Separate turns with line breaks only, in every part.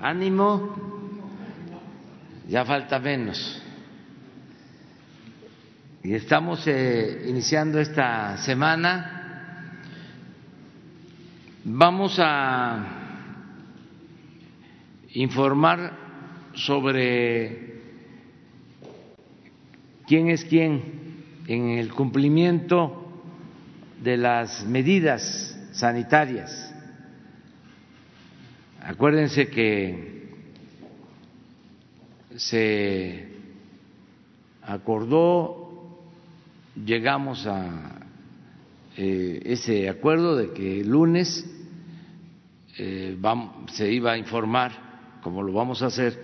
Ánimo, ya falta menos. Y estamos eh, iniciando esta semana. Vamos a informar sobre quién es quién en el cumplimiento de las medidas sanitarias Acuérdense que se acordó, llegamos a eh, ese acuerdo de que el lunes eh, se iba a informar, como lo vamos a hacer,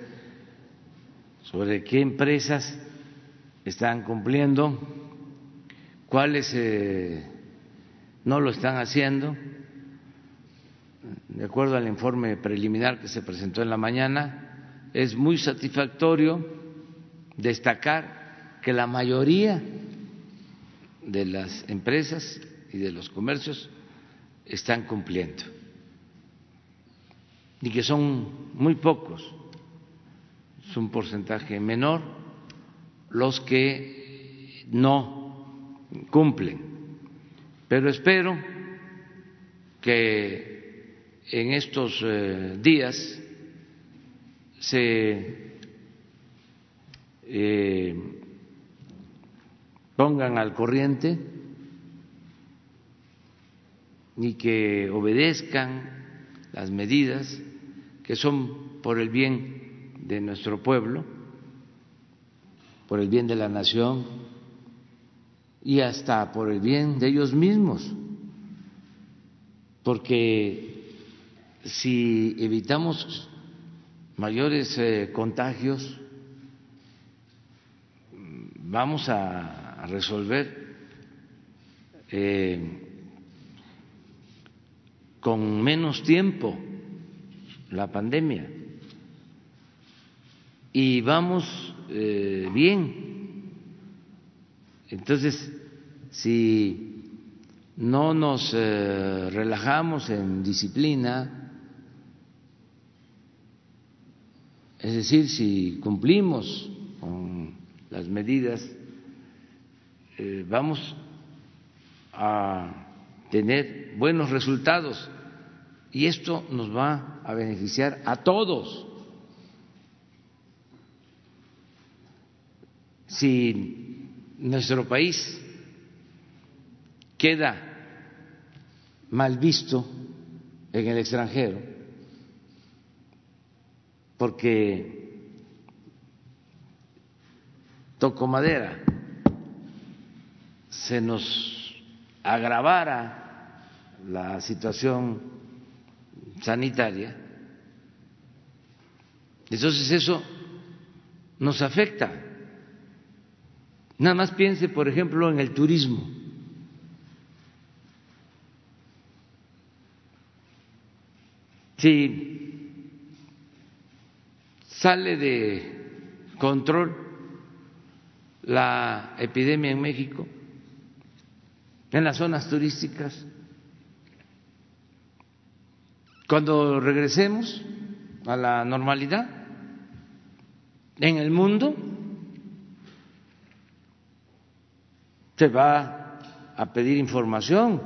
sobre qué empresas están cumpliendo, cuáles eh, no lo están haciendo de acuerdo al informe preliminar que se presentó en la mañana, es muy satisfactorio destacar que la mayoría de las empresas y de los comercios están cumpliendo y que son muy pocos, es un porcentaje menor los que no cumplen. Pero espero que en estos eh, días se eh, pongan al corriente y que obedezcan las medidas que son por el bien de nuestro pueblo, por el bien de la nación y hasta por el bien de ellos mismos, porque si evitamos mayores eh, contagios, vamos a resolver eh, con menos tiempo la pandemia y vamos eh, bien. Entonces, si no nos relajamos en disciplina, Es decir, si cumplimos con las medidas, eh, vamos a tener buenos resultados y esto nos va a beneficiar a todos. Si nuestro país queda mal visto en el extranjero, porque toco madera, se nos agravara la situación sanitaria, entonces eso nos afecta. Nada más piense, por ejemplo, en el turismo. Si sale de control la epidemia en México, en las zonas turísticas. Cuando regresemos a la normalidad en el mundo, se va a pedir información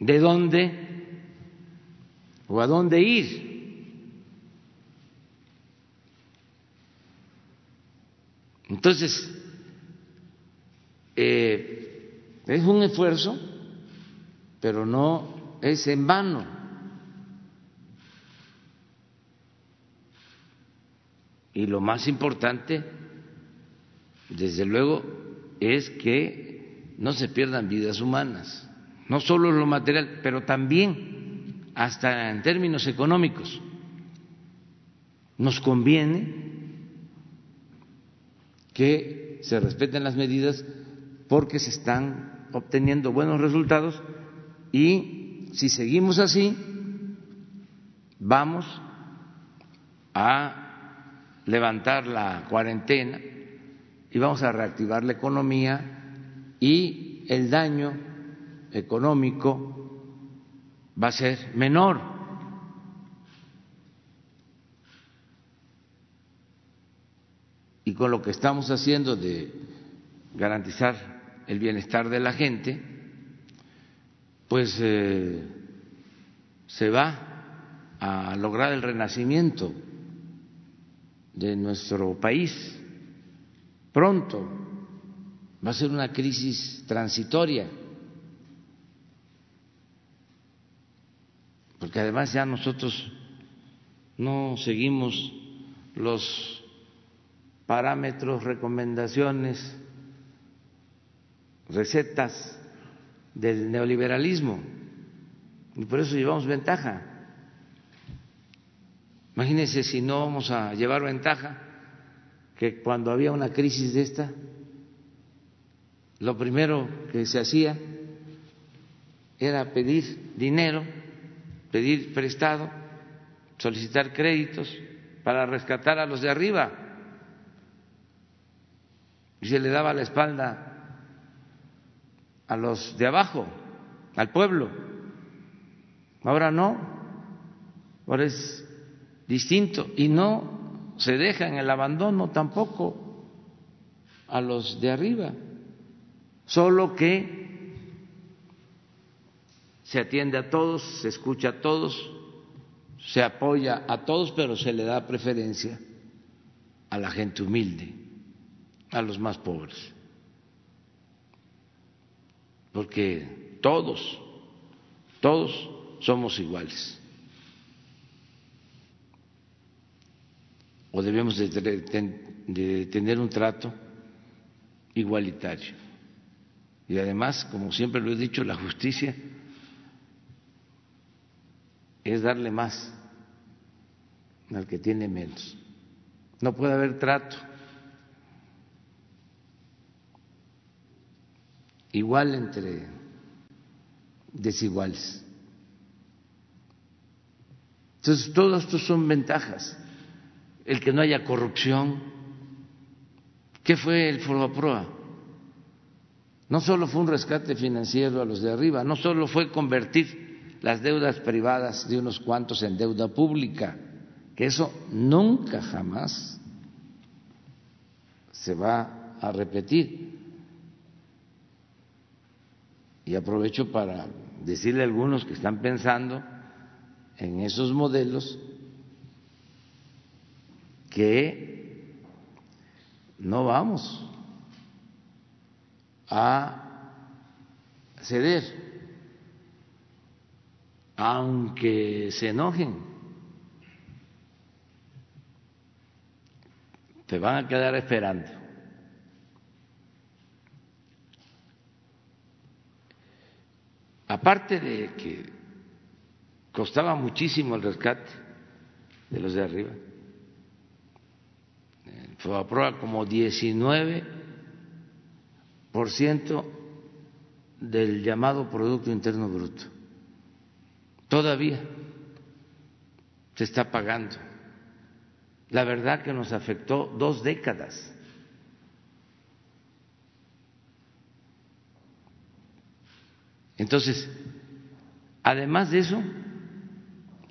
de dónde o a dónde ir Entonces, eh, es un esfuerzo, pero no es en vano. Y lo más importante, desde luego, es que no se pierdan vidas humanas, no solo lo material, pero también hasta en términos económicos. Nos conviene que se respeten las medidas porque se están obteniendo buenos resultados y si seguimos así vamos a levantar la cuarentena y vamos a reactivar la economía y el daño económico va a ser menor. Y con lo que estamos haciendo de garantizar el bienestar de la gente, pues eh, se va a lograr el renacimiento de nuestro país pronto. Va a ser una crisis transitoria, porque además ya nosotros no seguimos los parámetros, recomendaciones, recetas del neoliberalismo y por eso llevamos ventaja. Imagínense si no vamos a llevar ventaja que cuando había una crisis de esta, lo primero que se hacía era pedir dinero, pedir prestado, solicitar créditos para rescatar a los de arriba. Y se le daba la espalda a los de abajo, al pueblo. Ahora no, ahora es distinto. Y no se deja en el abandono tampoco a los de arriba, solo que se atiende a todos, se escucha a todos, se apoya a todos, pero se le da preferencia a la gente humilde, a los más pobres, porque todos, todos somos iguales. o debemos de, tener un trato igualitario. Y además, como siempre lo he dicho, la justicia es darle más al que tiene menos. No puede haber trato igual entre desiguales. Entonces, todo esto son ventajas el que no haya corrupción. ¿Qué fue el Proa? No solo fue un rescate financiero a los de arriba, no solo fue convertir las deudas privadas de unos cuantos en deuda pública, que eso nunca jamás se va a repetir. Y aprovecho para decirle a algunos que están pensando en esos modelos que no vamos a ceder, aunque se enojen. Te van a quedar esperando. Aparte de que costaba muchísimo el rescate de los de arriba, aprueba como 19 por ciento del llamado Producto Interno Bruto. Todavía se está pagando. La verdad que nos afectó dos décadas. Entonces, además de eso,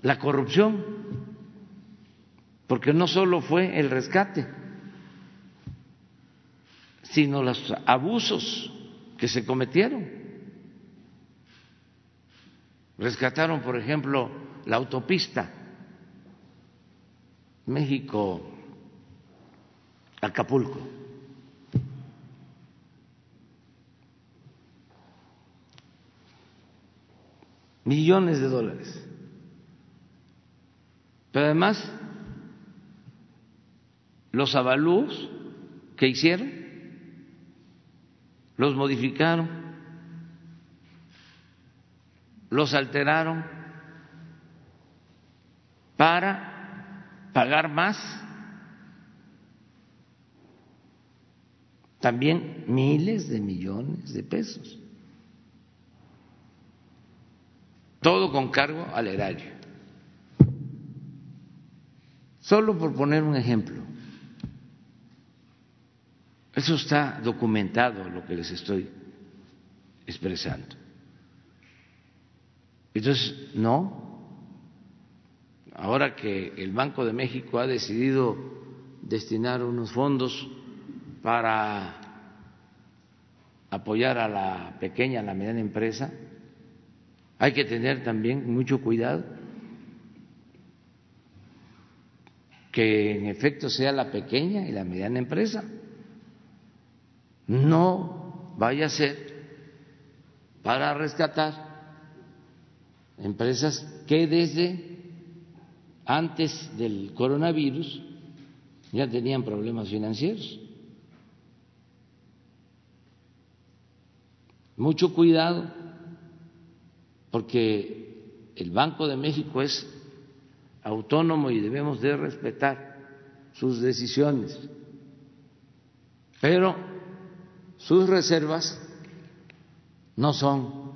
la corrupción, porque no solo fue el rescate, sino los abusos que se cometieron. Rescataron, por ejemplo, la autopista México-Acapulco. Millones de dólares. Pero además, los avalúos que hicieron los modificaron, los alteraron para pagar más, también miles de millones de pesos, todo con cargo al erario. Solo por poner un ejemplo. Eso está documentado lo que les estoy expresando. Entonces, no. Ahora que el Banco de México ha decidido destinar unos fondos para apoyar a la pequeña, a la mediana empresa. Hay que tener también mucho cuidado que en efecto sea la pequeña y la mediana empresa. No vaya a ser para rescatar empresas que desde antes del coronavirus ya tenían problemas financieros. Mucho cuidado, porque el Banco de México es autónomo y debemos de respetar sus decisiones, pero sus reservas no son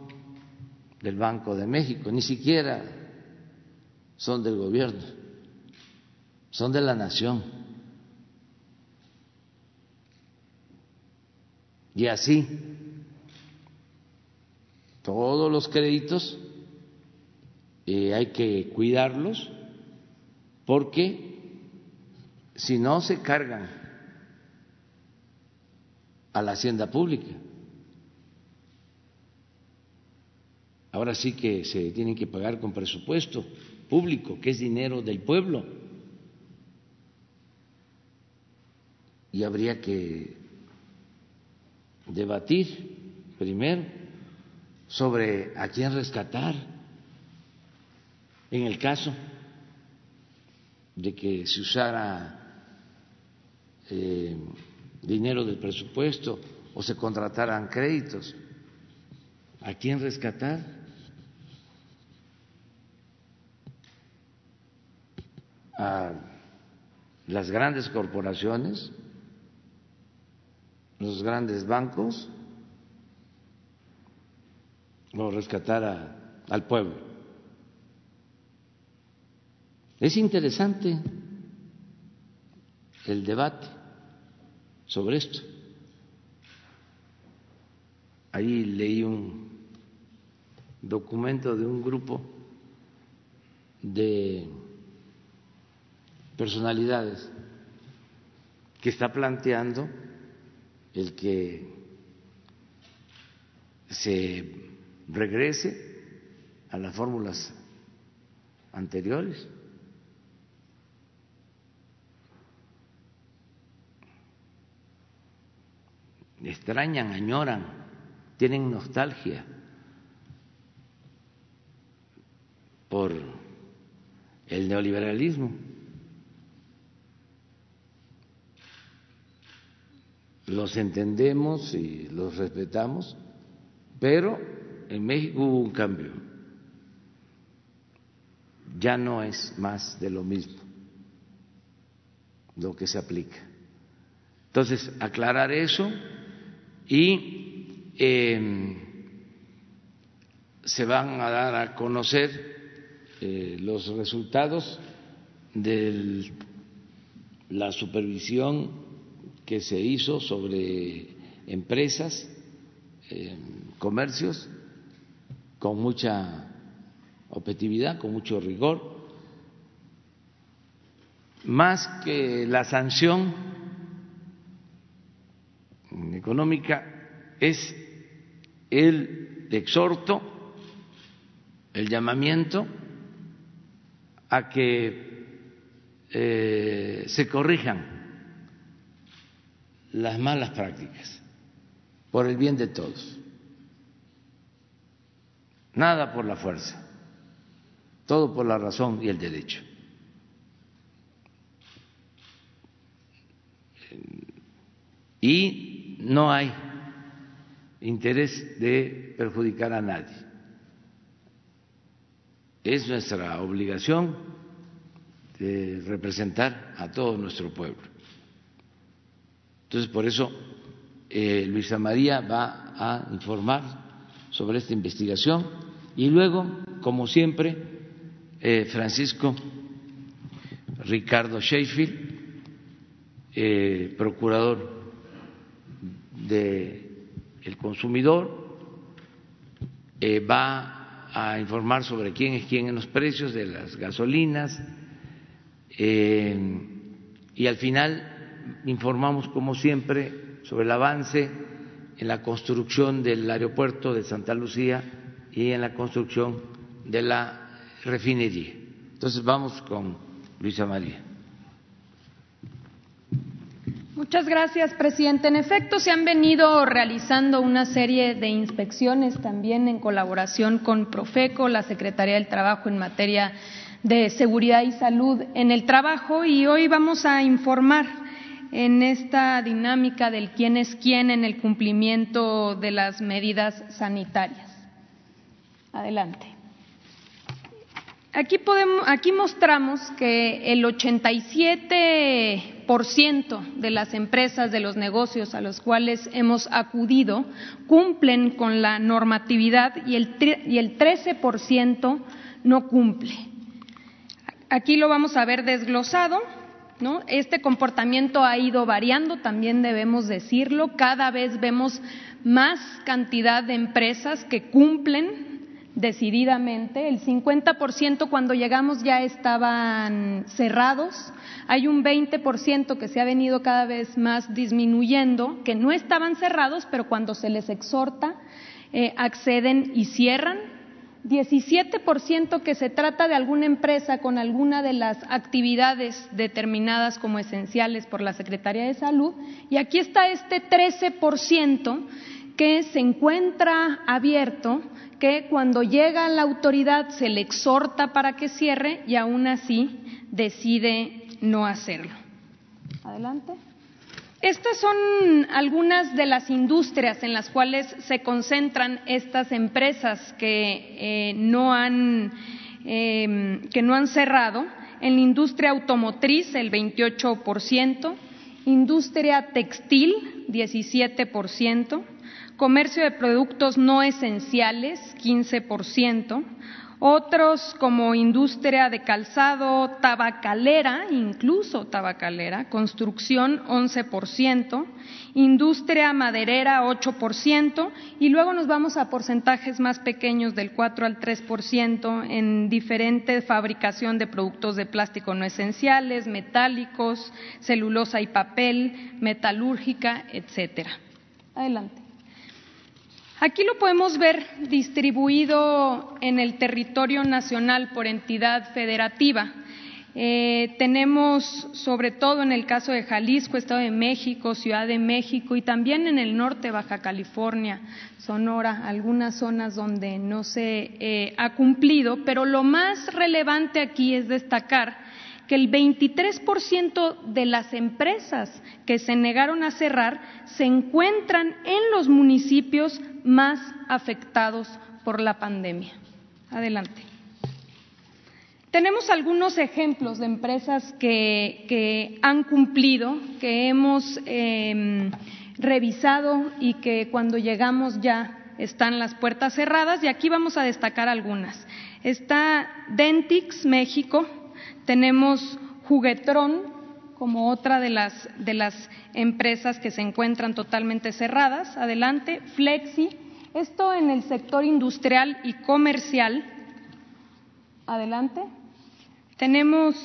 del Banco de México, ni siquiera son del gobierno, son de la nación. Y así, todos los créditos eh, hay que cuidarlos porque si no se cargan a la hacienda pública. Ahora sí que se tienen que pagar con presupuesto público, que es dinero del pueblo. Y habría que debatir primero sobre a quién rescatar en el caso de que se usara eh, dinero del presupuesto o se contrataran créditos. ¿A quién rescatar? a las grandes corporaciones, los grandes bancos, o rescatar al pueblo. Es interesante el debate sobre esto. Ahí leí un documento de un grupo de personalidades que está planteando el que se regrese a las fórmulas anteriores. extrañan, añoran, tienen nostalgia por el neoliberalismo. los entendemos y los respetamos, pero en México hubo un cambio. Ya no es más de lo mismo lo que se aplica. Entonces, aclarar eso y em, se van a dar a conocer eh, los resultados de la supervisión que se hizo sobre empresas, comercios, con mucha objetividad, con mucho rigor, más que la sanción económica es el exhorto, el llamamiento a que eh, se corrijan las malas prácticas, por el bien de todos. Nada por la fuerza, todo por la razón y el derecho. Y no hay interés de perjudicar a nadie. Es nuestra obligación de representar a todo nuestro pueblo. Entonces, por eso eh, Luisa María va a informar sobre esta investigación y luego, como siempre, eh, Francisco Ricardo Sheffield, eh, procurador del consumidor, va a informar sobre quién es quién en los precios de las gasolinas y al final informamos, como siempre, sobre el avance en la construcción del aeropuerto de Santa Lucía y en la construcción de la refinería. Entonces vamos con Luisa María.
Muchas gracias, presidente. En efecto, se han venido realizando una serie de inspecciones también en colaboración con Profeco, la Secretaría del Trabajo en materia de seguridad y salud en el trabajo y hoy vamos a informar en esta dinámica del quién es quién en el cumplimiento de las medidas sanitarias. Adelante. Aquí, podemos, aquí mostramos que el 87% de las empresas, de los negocios a los cuales hemos acudido, cumplen con la normatividad y el, y el 13% no cumple. Aquí lo vamos a ver desglosado. ¿No? Este comportamiento ha ido variando, también debemos decirlo. Cada vez vemos más cantidad de empresas que cumplen decididamente. El 50% cuando llegamos ya estaban cerrados. Hay un 20% que se ha venido cada vez más disminuyendo, que no estaban cerrados, pero cuando se les exhorta, eh, acceden y cierran. 17% que se trata de alguna empresa con alguna de las actividades determinadas como esenciales por la Secretaría de Salud. Y aquí está este 13% que se encuentra abierto que cuando llega la autoridad se le exhorta para que cierre y aún así decide no hacerlo. Adelante. Estas son algunas de las industrias en las cuales se concentran estas empresas que, eh, no, han, eh, que no han cerrado. En la industria automotriz, el 28%, industria textil, 17%, comercio de productos no esenciales, 15%, otros como industria de calzado, tabacalera, incluso tabacalera, construcción 11%, industria maderera 8% y luego nos vamos a porcentajes más pequeños del 4 al 3% en diferente fabricación de productos de plástico no esenciales, metálicos, celulosa y papel, metalúrgica, etcétera. Adelante. Aquí lo podemos ver distribuido en el territorio nacional por entidad federativa. Eh, tenemos, sobre todo en el caso de Jalisco, Estado de México, Ciudad de México y también en el norte, Baja California, Sonora, algunas zonas donde no se eh, ha cumplido, pero lo más relevante aquí es destacar que el 23% de las empresas que se negaron a cerrar se encuentran en los municipios más afectados por la pandemia. Adelante. Tenemos algunos ejemplos de empresas que, han cumplido, que hemos em, revisado y que cuando llegamos ya están las puertas cerradas y aquí vamos a destacar algunas. Está Dentix México, tenemos Juguetrón como otra de las, de las empresas que se encuentran totalmente cerradas. Adelante, Flexi. Esto en el sector industrial y comercial. Adelante. Tenemos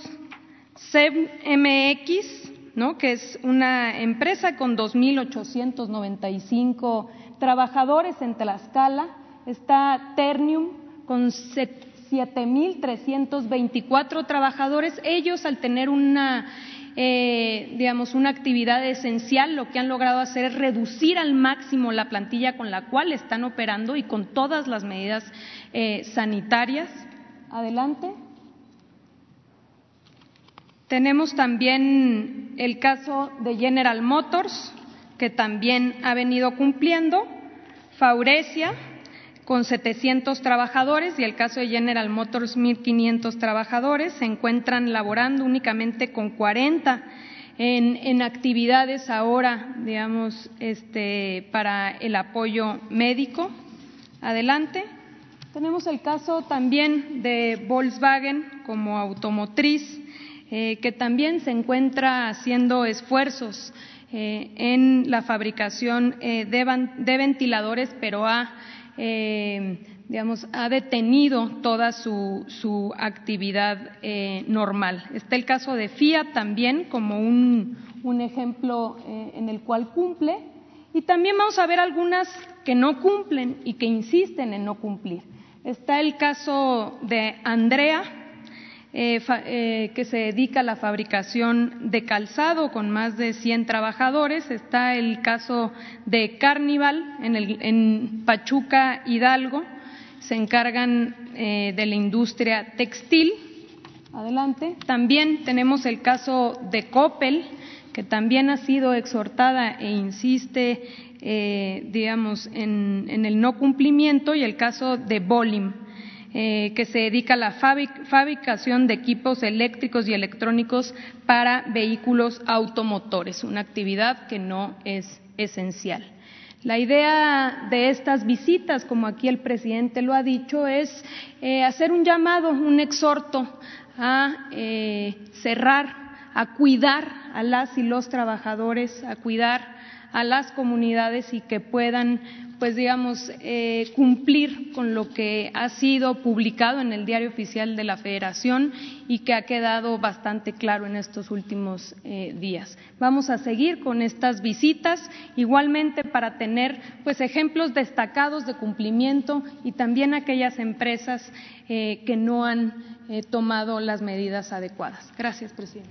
CEMX, ¿no? que es una empresa con 2.895 trabajadores en Tlaxcala. Está Ternium con 7.324 trabajadores. Ellos, al tener una, eh, digamos, una actividad esencial, lo que han logrado hacer es reducir al máximo la plantilla con la cual están operando y con todas las medidas eh, sanitarias. Adelante. Tenemos también el caso de General Motors, que también ha venido cumpliendo. Faurecia, con 700 trabajadores y el caso de General Motors 1.500 trabajadores se encuentran laborando únicamente con 40 en, actividades ahora, digamos, este, para el apoyo médico. Adelante. Tenemos el caso también de Volkswagen como automotriz, eh, que también se encuentra haciendo esfuerzos eh, en la fabricación eh, de, ventiladores, pero ha eh, digamos, ha detenido toda su, su actividad eh, normal. Está el caso de Fiat también como un, un ejemplo eh, en el cual cumple y también vamos a ver algunas que no cumplen y que insisten en no cumplir. Está el caso de Andrea, eh, eh, que se dedica a la fabricación de calzado con más de 100 trabajadores. Está el caso de Carnival en, en Pachuca, Hidalgo. Se encargan eh, de la industria textil. Adelante. También tenemos el caso de Coppel, que también ha sido exhortada e insiste, digamos, en, en, el no cumplimiento, y el caso de Bolim eh, que se dedica a la fabricación de equipos eléctricos y electrónicos para vehículos automotores, una actividad que no es esencial. La idea de estas visitas, como aquí el presidente lo ha dicho, es eh, hacer un llamado, un exhorto a eh, cerrar, a cuidar a las y los trabajadores, a cuidar a las comunidades y que puedan pues digamos, eh, cumplir con lo que ha sido publicado en el diario oficial de la Federación y que ha quedado bastante claro en estos últimos eh, días. Vamos a seguir con estas visitas, igualmente para tener pues ejemplos destacados de cumplimiento y también aquellas empresas eh, que no han tomado las medidas adecuadas. Gracias, presidente.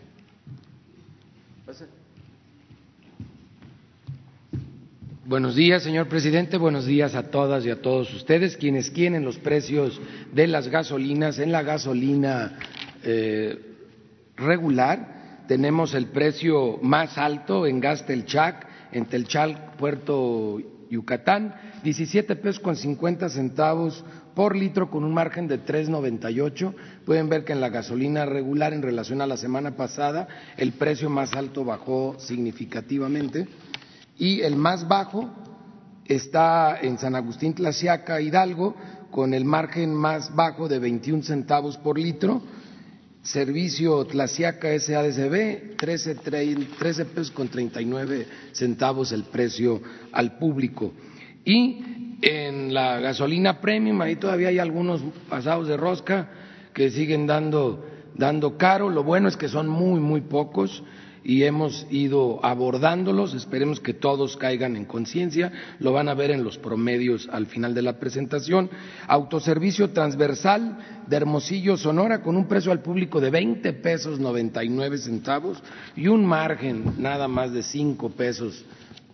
Buenos días, señor presidente. Buenos días a todas y a todos ustedes, quienes quieren los precios de las gasolinas. En la gasolina eh, regular tenemos el precio más alto en gas Telchac, en Telchac, Puerto Yucatán, 17 pesos con 50 centavos por litro con un margen de 3.98. Pueden ver que en la gasolina regular en relación a la semana pasada el precio más alto bajó significativamente y el más bajo está en San Agustín Tlaxiaca, Hidalgo, con el margen más bajo de 21 centavos por litro. Servicio Tlaxiaca SADCB, 13, 13 pesos con 39 centavos el precio al público. Y en la gasolina premium, ahí todavía hay algunos pasados de rosca que siguen dando, dando caro. Lo bueno es que son muy, muy pocos y hemos ido abordándolos. Esperemos que todos caigan en conciencia. Lo van a ver en los promedios al final de la presentación. Autoservicio transversal de Hermosillo, Sonora, con un precio al público de 20 pesos 99 centavos y un margen nada más de 5 pesos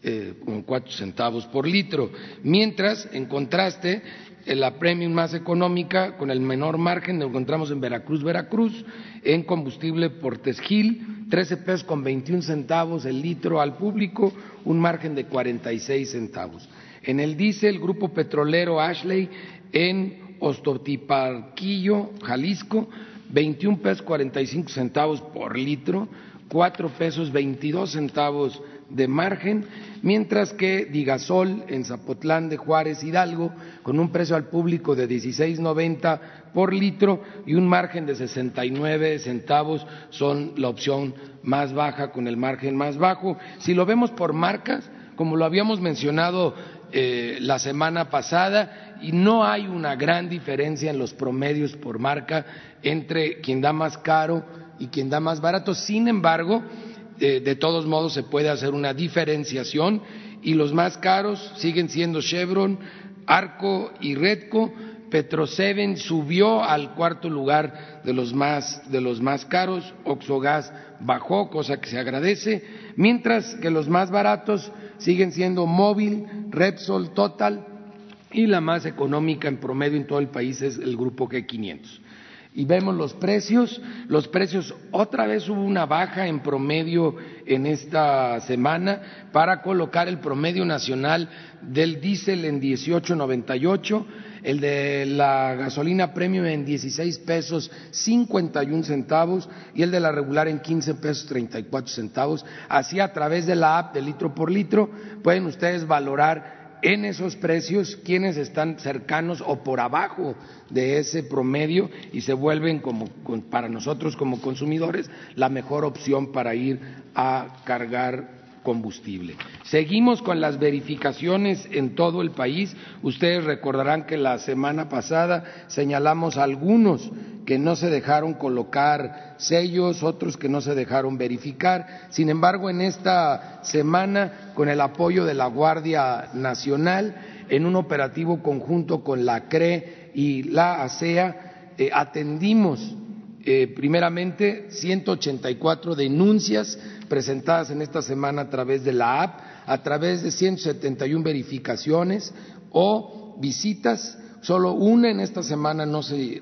eh, con cuatro centavos por litro. Mientras, en contraste, la premium más económica, con el menor margen, lo encontramos en Veracruz, Veracruz, en combustible por Tesgil, 13 pesos con 21 centavos el litro al público, un margen de 46 centavos. En el diésel, Grupo Petrolero Ashley, en Ostotiparquillo, Jalisco, 21 pesos 45 centavos por litro, 4 pesos 22 centavos de margen, mientras que Digasol en Zapotlán de Juárez Hidalgo, con un precio al público de 16.90 por litro y un margen de 69 centavos, son la opción más baja con el margen más bajo. Si lo vemos por marcas, como lo habíamos mencionado eh, la semana pasada, y no hay una gran diferencia en los promedios por marca entre quien da más caro y quien da más barato. Sin embargo, de todos modos se puede hacer una diferenciación y los más caros siguen siendo Chevron, Arco y Redco. Petroseven subió al cuarto lugar de los más, de los más caros, Oxogas bajó, cosa que se agradece, mientras que los más baratos siguen siendo Móvil, Repsol, Total y la más económica en promedio en todo el país es el grupo G500 y vemos los precios. Los precios, otra vez hubo una baja en promedio en esta semana para colocar el promedio nacional del diésel en 18.98, el de la gasolina premium en 16 pesos 51 centavos y el de la regular en 15 pesos 34 centavos. Así a través de la app de litro por litro pueden ustedes valorar en esos precios quienes están cercanos o por abajo de ese promedio y se vuelven como para nosotros como consumidores la mejor opción para ir a cargar combustible. Seguimos con las verificaciones en todo el país. Ustedes recordarán que la semana pasada señalamos algunos que no se dejaron colocar sellos, otros que no se dejaron verificar. Sin embargo, en esta semana, con el apoyo de la Guardia Nacional, en un operativo conjunto con la CRE y la ASEA, eh, atendimos eh, primeramente 184 denuncias presentadas en esta semana a través de la app, a través de 171 verificaciones o visitas. Solo una en esta semana no se,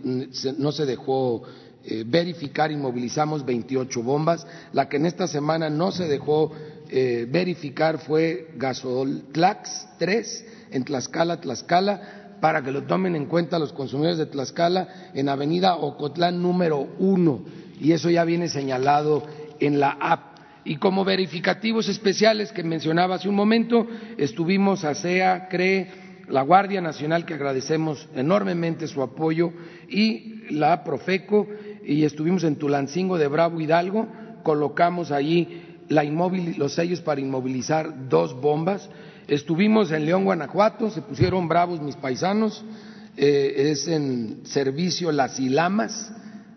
no se dejó eh, verificar y movilizamos 28 bombas. La que en esta semana no se dejó eh, verificar fue Gasoltlax 3 en Tlaxcala, Tlaxcala para que lo tomen en cuenta los consumidores de Tlaxcala en Avenida Ocotlán número uno, y eso ya viene señalado en la app. Y como verificativos especiales que mencionaba hace un momento, estuvimos a CEA, CRE, la Guardia Nacional, que agradecemos enormemente su apoyo, y la Profeco, y estuvimos en Tulancingo de Bravo Hidalgo, colocamos allí los sellos para inmovilizar dos bombas, Estuvimos en León, Guanajuato, se pusieron bravos mis paisanos, eh, es en servicio Las Ilamas,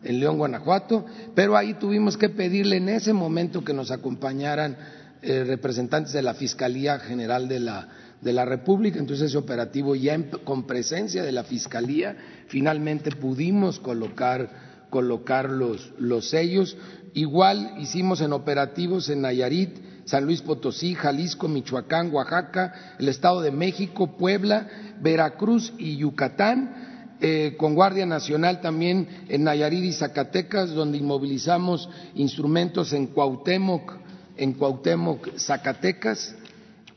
en León, Guanajuato, pero ahí tuvimos que pedirle en ese momento que nos acompañaran eh, representantes de la Fiscalía General de la, de la República, entonces ese operativo ya con presencia de la Fiscalía, finalmente pudimos colocar, colocar los, los sellos. Igual hicimos en operativos en Nayarit, San Luis Potosí, Jalisco, Michoacán, Oaxaca, el Estado de México, Puebla, Veracruz y Yucatán, eh, con Guardia Nacional también en Nayarit y Zacatecas, donde inmovilizamos instrumentos en Cuauhtémoc, en Cuauhtémoc, Zacatecas,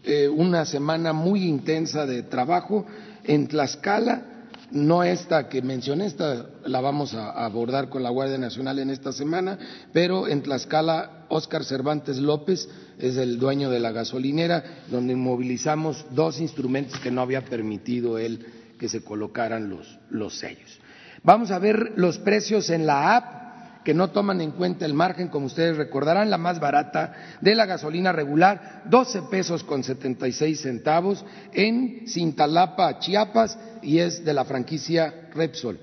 eh, una semana muy intensa de trabajo, en Tlaxcala, no esta que mencioné, esta la vamos a abordar con la Guardia Nacional en esta semana, pero en Tlaxcala, Óscar Cervantes López es el dueño de la gasolinera, donde movilizamos dos instrumentos que no había permitido él que se colocaran los, los sellos. Vamos a ver los precios en la app que no toman en cuenta el margen, como ustedes recordarán, la más barata de la gasolina regular, 12 pesos con 76 centavos en Cintalapa, Chiapas, y es de la franquicia Repsol.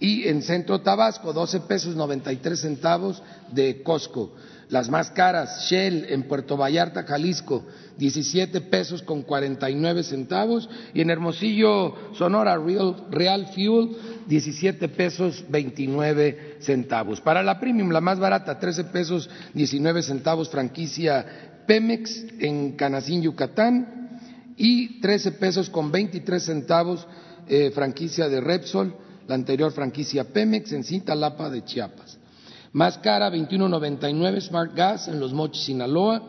Y en Centro Tabasco, 12 pesos 93 centavos de Costco. Las más caras, Shell en Puerto Vallarta, Jalisco, 17 pesos con 49 centavos. Y en Hermosillo, Sonora, Real, Real Fuel, 17 pesos 29 centavos. Para la premium, la más barata, 13 pesos 19 centavos, franquicia Pemex en Canacín, Yucatán. Y 13 pesos con 23 centavos, eh, franquicia de Repsol, la anterior franquicia Pemex en Cintalapa de Chiapas. Más cara, 21.99 Smart Gas en Los Mochis, Sinaloa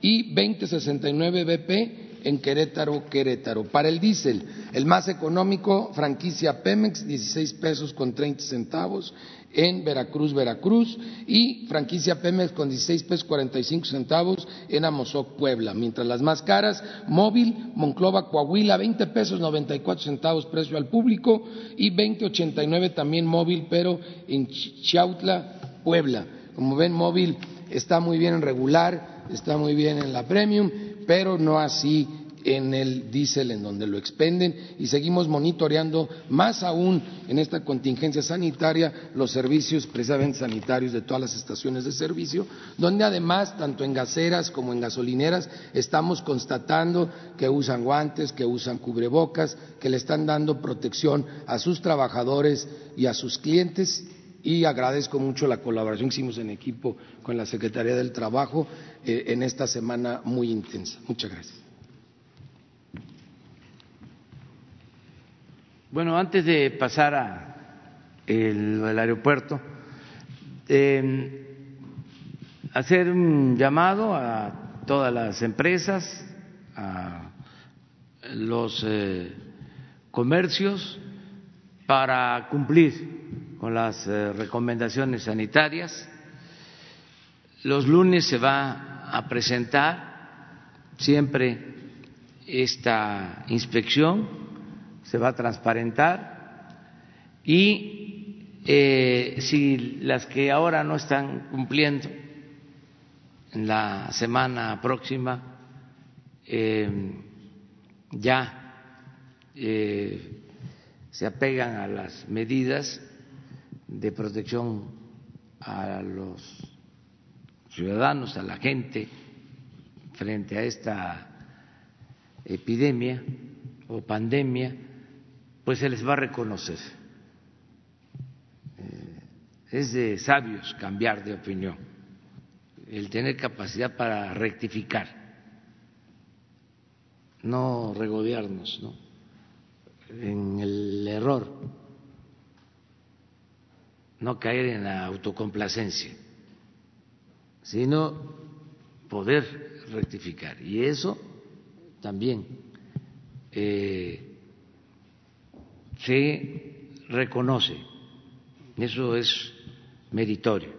y 20.69 BP en Querétaro, Querétaro. Para el diésel, el más económico, franquicia Pemex, 16 pesos con 30 centavos en Veracruz, Veracruz, y franquicia Pemex con 16 pesos 45 centavos en Amozoc, Puebla. Mientras las más caras, Móvil, Monclova, Coahuila, 20 pesos 94 centavos precio al público y 20.89 también Móvil, pero en Chautla, Puebla. Como ven, móvil está muy bien en regular, está muy bien en la premium, pero no así en el diésel en donde lo expenden y seguimos monitoreando más aún en esta contingencia sanitaria los servicios precisamente sanitarios de todas las estaciones de servicio, donde además tanto en gaseras como en gasolineras estamos constatando que usan guantes, que usan cubrebocas, que le están dando protección a sus trabajadores y a sus clientes y agradezco mucho la colaboración que hicimos en equipo con la Secretaría del Trabajo eh, en esta semana muy intensa. Muchas gracias.
Bueno, antes de pasar a el, aeropuerto, em, hacer un llamado a todas las empresas, a los eh, comercios, para cumplir las eh, recomendaciones sanitarias. Los lunes se va a presentar siempre esta inspección, se va a transparentar y eh, si las que ahora no están cumpliendo en la semana próxima eh, ya se apegan a las medidas de protección a los ciudadanos, a la gente, frente a esta epidemia o pandemia, pues se les va a reconocer. Eh, es de sabios cambiar de opinión, el tener capacidad para rectificar, no regodearnos ¿no? en el error, no caer en la autocomplacencia, sino poder rectificar. Y eso también eh, se reconoce, eso es meritorio.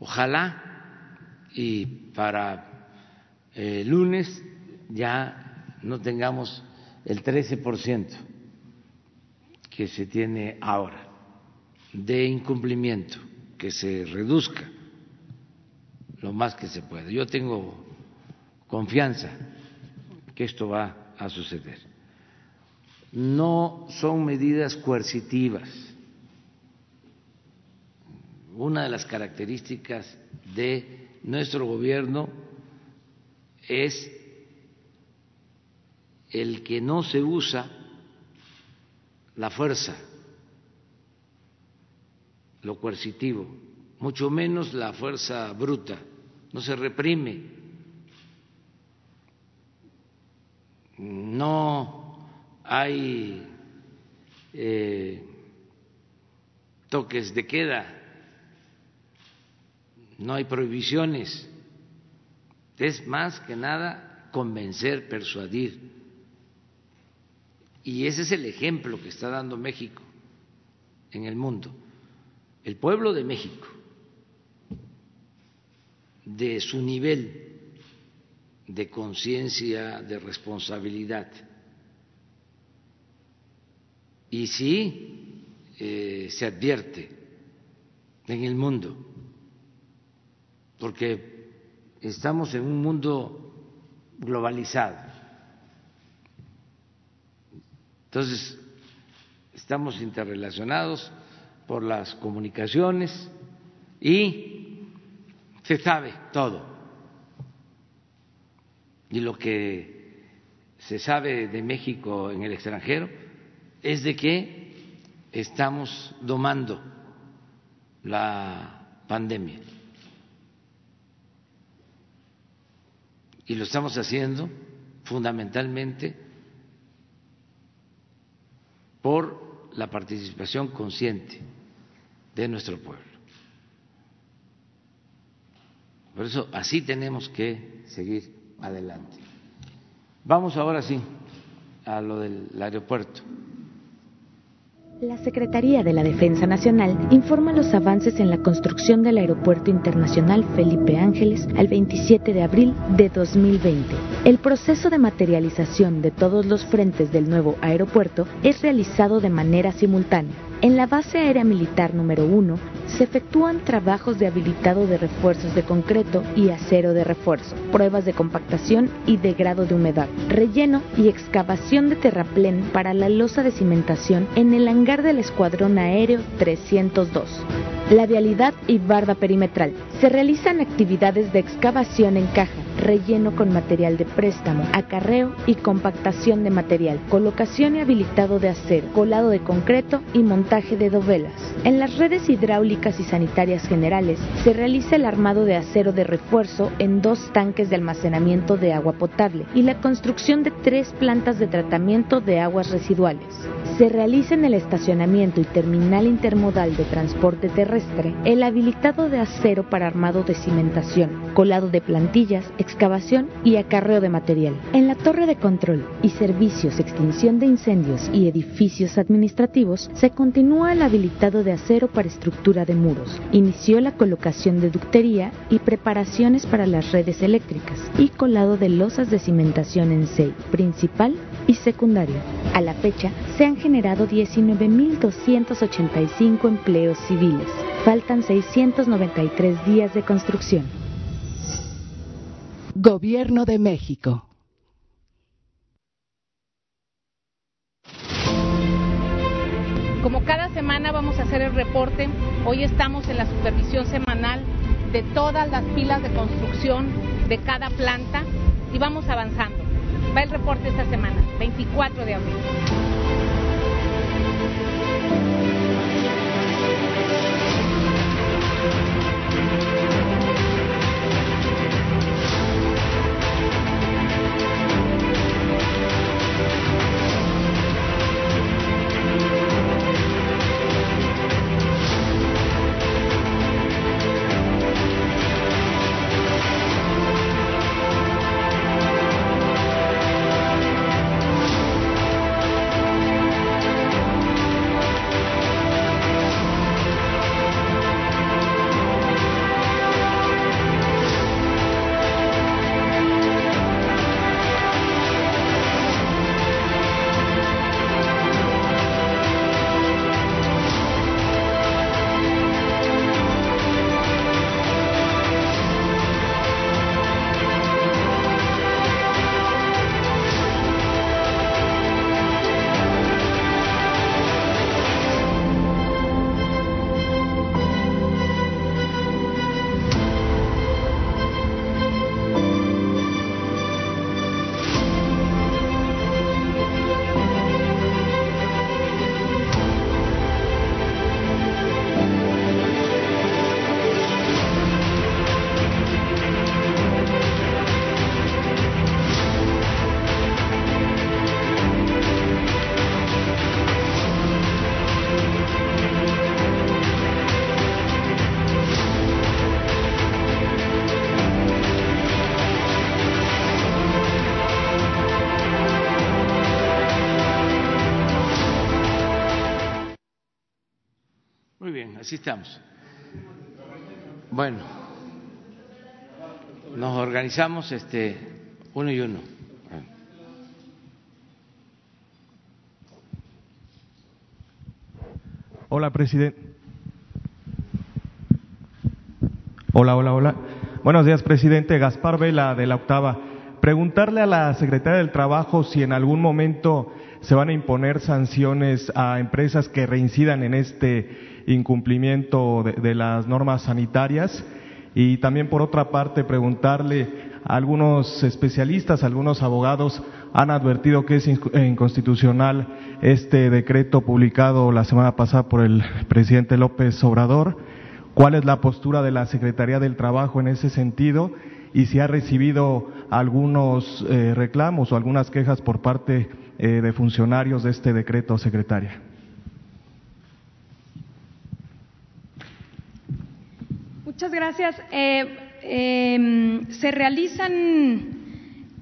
Ojalá y para el lunes ya no tengamos el 13% que se tiene ahora de incumplimiento, que se reduzca lo más que se pueda. Yo tengo confianza que esto va a suceder. No son medidas coercitivas. Una de las características de nuestro gobierno es el que no se usa la fuerza, lo coercitivo, mucho menos la fuerza bruta, no se reprime no hay eh, toques de queda, no hay prohibiciones, es más que nada convencer, persuadir. Y ese es el ejemplo que está dando México en el mundo. El pueblo de México, de su nivel de conciencia, de responsabilidad. Y sí eh, se advierte en el mundo, porque estamos en un mundo globalizado. Entonces, estamos interrelacionados por las comunicaciones y se sabe todo y lo que se sabe de México en el extranjero es de que estamos domando la pandemia. Y lo estamos haciendo fundamentalmente por la participación consciente de nuestro pueblo. Por eso así tenemos que seguir adelante. Vamos ahora sí a lo del aeropuerto.
La Secretaría de la Defensa Nacional informa los avances en la construcción del Aeropuerto Internacional Felipe Ángeles al 27 de abril de 2020. El proceso de materialización de todos los frentes del nuevo aeropuerto es realizado de manera simultánea en la base aérea militar número 1 se efectúan trabajos de habilitado de refuerzos de concreto y acero de refuerzo, pruebas de compactación y de grado de humedad, relleno y excavación de terraplén para la losa de cimentación en el hangar del Escuadrón Aéreo 302. La vialidad y barda perimetral. Se realizan actividades de excavación en caja, relleno con material de préstamo, acarreo y compactación de material, colocación y habilitado de acero, colado de concreto y montaje de dovelas. En las redes hidráulicas y sanitarias generales se realiza el armado de acero de refuerzo en dos tanques de almacenamiento de agua potable y la construcción de tres plantas de tratamiento de aguas residuales. Se realiza en el estacionamiento y terminal intermodal de transporte terrestre el habilitado de acero para armado de cimentación, colado de plantillas, excavación y acarreo de material. En la torre de control y servicios, extinción de incendios y edificios administrativos se continúa el habilitado de acero para estructura de muros. Inició la colocación de ductería y preparaciones para las redes eléctricas y colado de losas de cimentación en SEI, principal y secundario. A la fecha se han generado 19.285 empleos civiles. Faltan 693 días de construcción.
Gobierno de México.
Como cada semana vamos a hacer el reporte, hoy estamos en la supervisión semanal de todas las pilas de construcción de cada planta y vamos avanzando. Va el reporte esta semana, 24 de abril.
Así estamos. Bueno, nos organizamos este uno y uno.
Hola, presidente. Hola, hola, hola. Buenos días, presidente. Gaspar Vela, de la Octava. Preguntarle a la secretaria del Trabajo si en algún momento se van a imponer sanciones a empresas que reincidan en este incumplimiento de, las normas sanitarias y también por otra parte preguntarle algunos especialistas, algunos abogados han advertido que es inconstitucional este decreto publicado la semana pasada por el presidente López Obrador. ¿Cuál es la postura de la Secretaría del Trabajo en ese sentido? Y si ha recibido algunos eh, reclamos o algunas quejas por parte eh, de funcionarios de este decreto, secretaria.
Muchas gracias. Eh, em, se realizan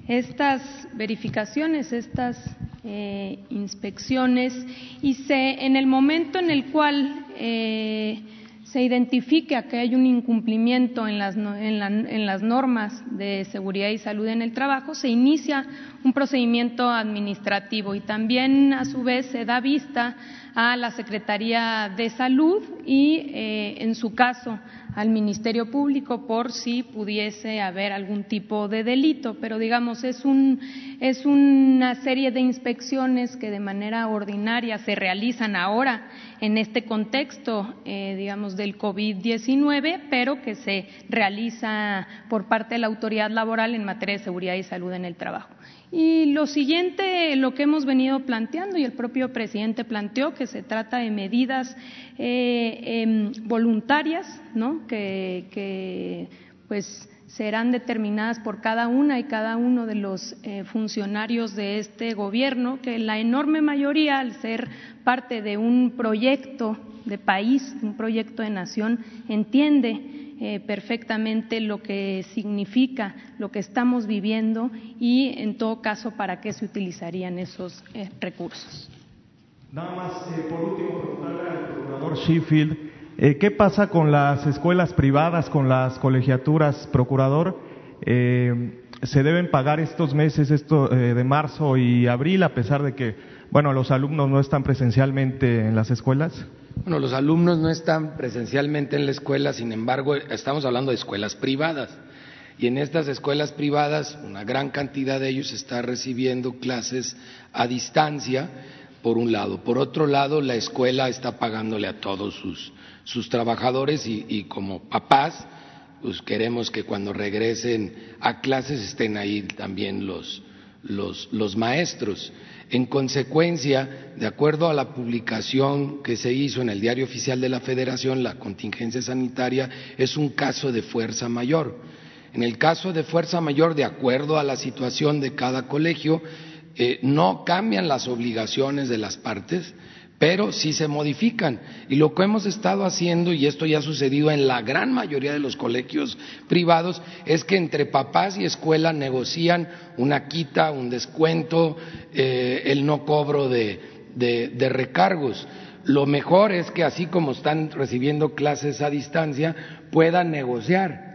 estas verificaciones, estas eh, inspecciones y se, en el momento en el cual eh, se identifica que hay un incumplimiento en las, en las normas de seguridad y salud en el trabajo, se inicia un procedimiento administrativo y también a su vez se da vista a la Secretaría de Salud y, en su caso, al Ministerio Público por si pudiese haber algún tipo de delito, pero digamos es un es una serie de inspecciones que de manera ordinaria se realizan ahora en este contexto, eh, digamos, del COVID-19, pero que se realiza por parte de la autoridad laboral en materia de seguridad y salud en el trabajo. Y lo siguiente, lo que hemos venido planteando y el propio presidente planteó, que se trata de medidas eh, em, voluntarias, ¿no? Que, pues serán determinadas por cada una y cada uno de los eh, funcionarios de este gobierno, que la enorme mayoría, al ser parte de un proyecto de país, un proyecto de nación, entiende eh, perfectamente lo que significa lo que estamos viviendo y, en todo caso, para qué se utilizarían esos eh, recursos.
Nada más, eh, por último, preguntarle al procurador Sheffield, ¿qué pasa con las escuelas privadas, con las colegiaturas, procurador? ¿Se deben pagar estos meses esto, de marzo y abril, a pesar de que, bueno, los alumnos no están presencialmente en las escuelas?
Bueno, los alumnos no están presencialmente en la escuela, sin embargo, estamos hablando de escuelas privadas. Y en estas escuelas privadas, una gran cantidad de ellos está recibiendo clases a distancia, por un lado. Por otro lado, la escuela está pagándole a todos sus, sus trabajadores y, como papás, pues queremos que cuando regresen a clases estén ahí también los, los, los maestros. En consecuencia, de acuerdo a la publicación que se hizo en el Diario Oficial de la Federación, la contingencia sanitaria es un caso de fuerza mayor. En el caso de fuerza mayor, de acuerdo a la situación de cada colegio, eh, no cambian las obligaciones de las partes, pero sí se modifican. Y lo que hemos estado haciendo, y esto ya ha sucedido en la gran mayoría de los colegios privados, es que entre papás y escuela negocian una quita, un descuento, eh, el no cobro de, de recargos. Lo mejor es que así como están recibiendo clases a distancia, puedan negociar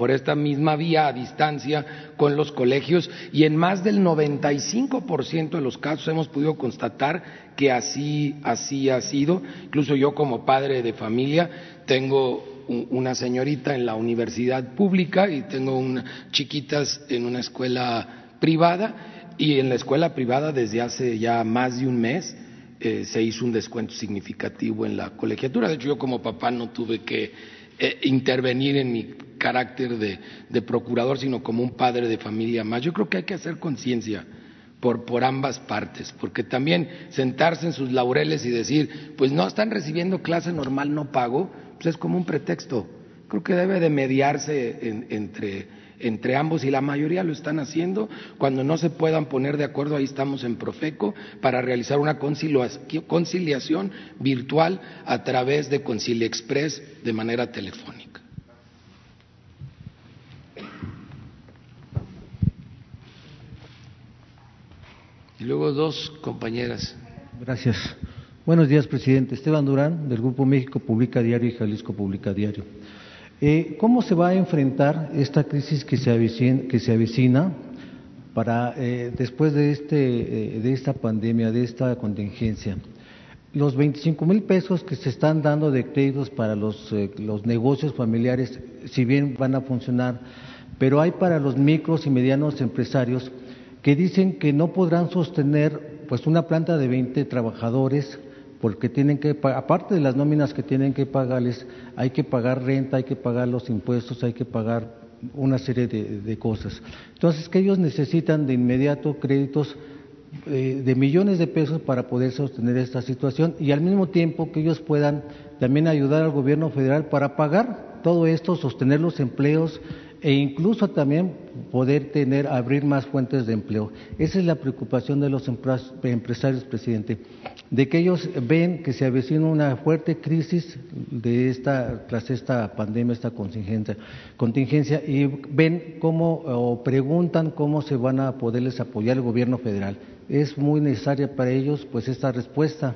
por esta misma vía a distancia con los colegios y en más del 95% de los casos hemos podido constatar que así, así ha sido. Incluso yo como padre de familia tengo una señorita en la universidad pública y tengo unas chiquitas en una escuela privada y en la escuela privada desde hace ya más de un mes eh, se hizo un descuento significativo en la colegiatura. De hecho, yo como papá no tuve que eh, intervenir en mi carácter de, procurador, sino como un padre de familia más. Yo creo que hay que hacer conciencia por, por ambas partes, porque también sentarse en sus laureles y decir, pues no están recibiendo clase normal, no pago, pues es como un pretexto. Creo que debe de mediarse entre, entre ambos y la mayoría lo están haciendo. Cuando no se puedan poner de acuerdo, ahí estamos en Profeco para realizar una conciliación virtual a través de Concilia Express de manera telefónica.
Y luego dos compañeras.
Gracias. Buenos días, presidente. Esteban Durán, del Grupo México Publica Diario y Jalisco Publica Diario. Eh, ¿Cómo se va a enfrentar esta crisis que se avecina, que se avecina para eh, después de, este, eh, de esta pandemia, de esta contingencia? Los 25 mil pesos que se están dando de créditos para los, los negocios familiares, si bien van a funcionar, pero hay para los micros y medianos empresarios que dicen que no podrán sostener pues una planta de 20 trabajadores porque tienen que aparte de las nóminas que tienen que pagarles, hay que pagar renta, hay que pagar los impuestos, hay que pagar una serie de, cosas. Entonces, que ellos necesitan de inmediato créditos eh, de millones de pesos para poder sostener esta situación y al mismo tiempo que ellos puedan también ayudar al gobierno federal para pagar todo esto, sostener los empleos, e incluso también poder tener, abrir más fuentes de empleo. Esa es la preocupación de los empresarios, presidente, de que ellos ven que se avecina una fuerte crisis de esta, tras esta pandemia, esta contingencia, contingencia y ven cómo, o preguntan cómo se van a poderles apoyar el gobierno federal. Es muy necesaria para ellos, pues, esta respuesta.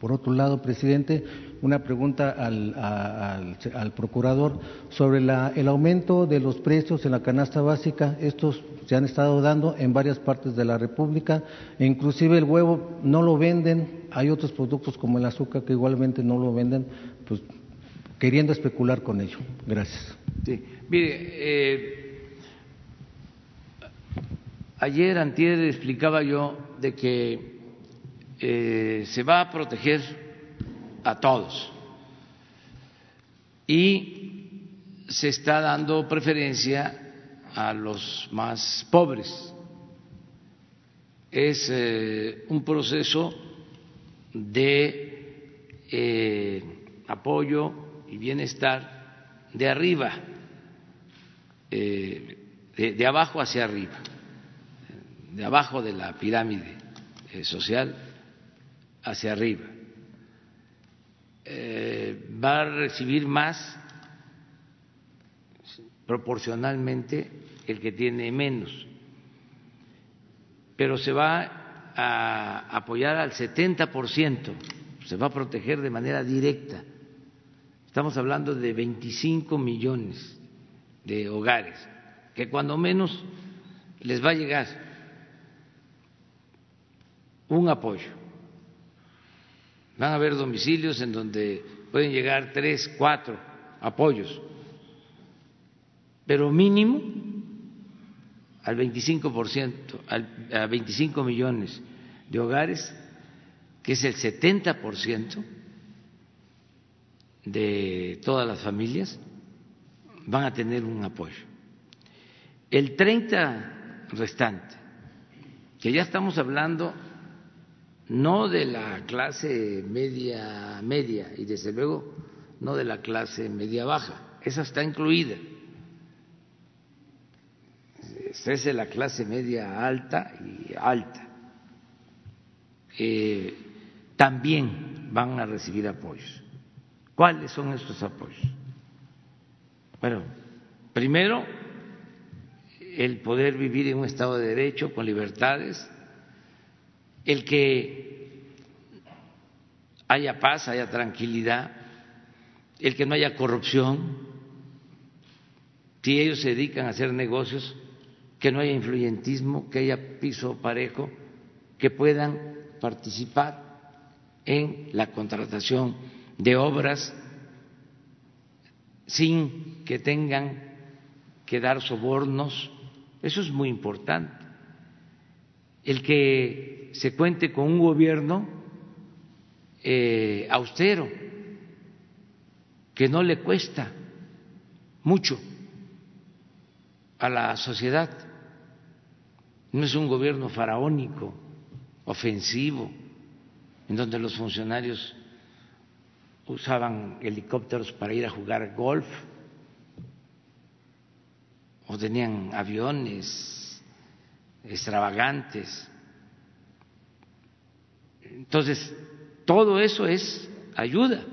Por otro lado, presidente, una pregunta al, procurador sobre el aumento de los precios en la canasta básica. Estos se han estado dando en varias partes de la República, inclusive el huevo no lo venden, hay otros productos como el azúcar que igualmente no lo venden, pues queriendo especular con ello. Gracias.
Sí, mire, eh, ayer, antier, explicaba yo de que eh, se va a proteger a todos. Y se está dando preferencia a los más pobres. Es eh, un proceso de eh, apoyo y bienestar de arriba, eh, de, abajo hacia arriba, de abajo de la pirámide social hacia arriba. Eh, va a recibir más proporcionalmente el que tiene menos, pero se va a apoyar al 70%, se va a proteger de manera directa. Estamos hablando de 25 millones de hogares, que cuando menos les va a llegar un apoyo Van a haber domicilios en donde pueden llegar tres, cuatro apoyos. pero mínimo al 25%, al, a 25 millones de hogares, que es el 70% de todas las familias, van a tener un apoyo. El 30 restante, que ya estamos hablando no de la clase media media y desde luego no de la clase media baja, esa está incluida. Esa es de la clase media alta y alta. Eh, también van a recibir apoyos. ¿Cuáles son estos apoyos? Bueno, primero, el poder vivir en un Estado de Derecho con libertades, el que haya paz, haya tranquilidad, el que no haya corrupción, si ellos se dedican a hacer negocios, que no haya influyentismo, que haya piso parejo, que puedan participar en la contratación de obras sin que tengan que dar sobornos. Eso es muy importante. El que se cuente con un gobierno eh, austero, que no le cuesta mucho a la sociedad. No es un gobierno faraónico, ofensivo, en donde los funcionarios usaban helicópteros para ir a jugar golf o tenían aviones extravagantes. Entonces, todo eso es ayuda.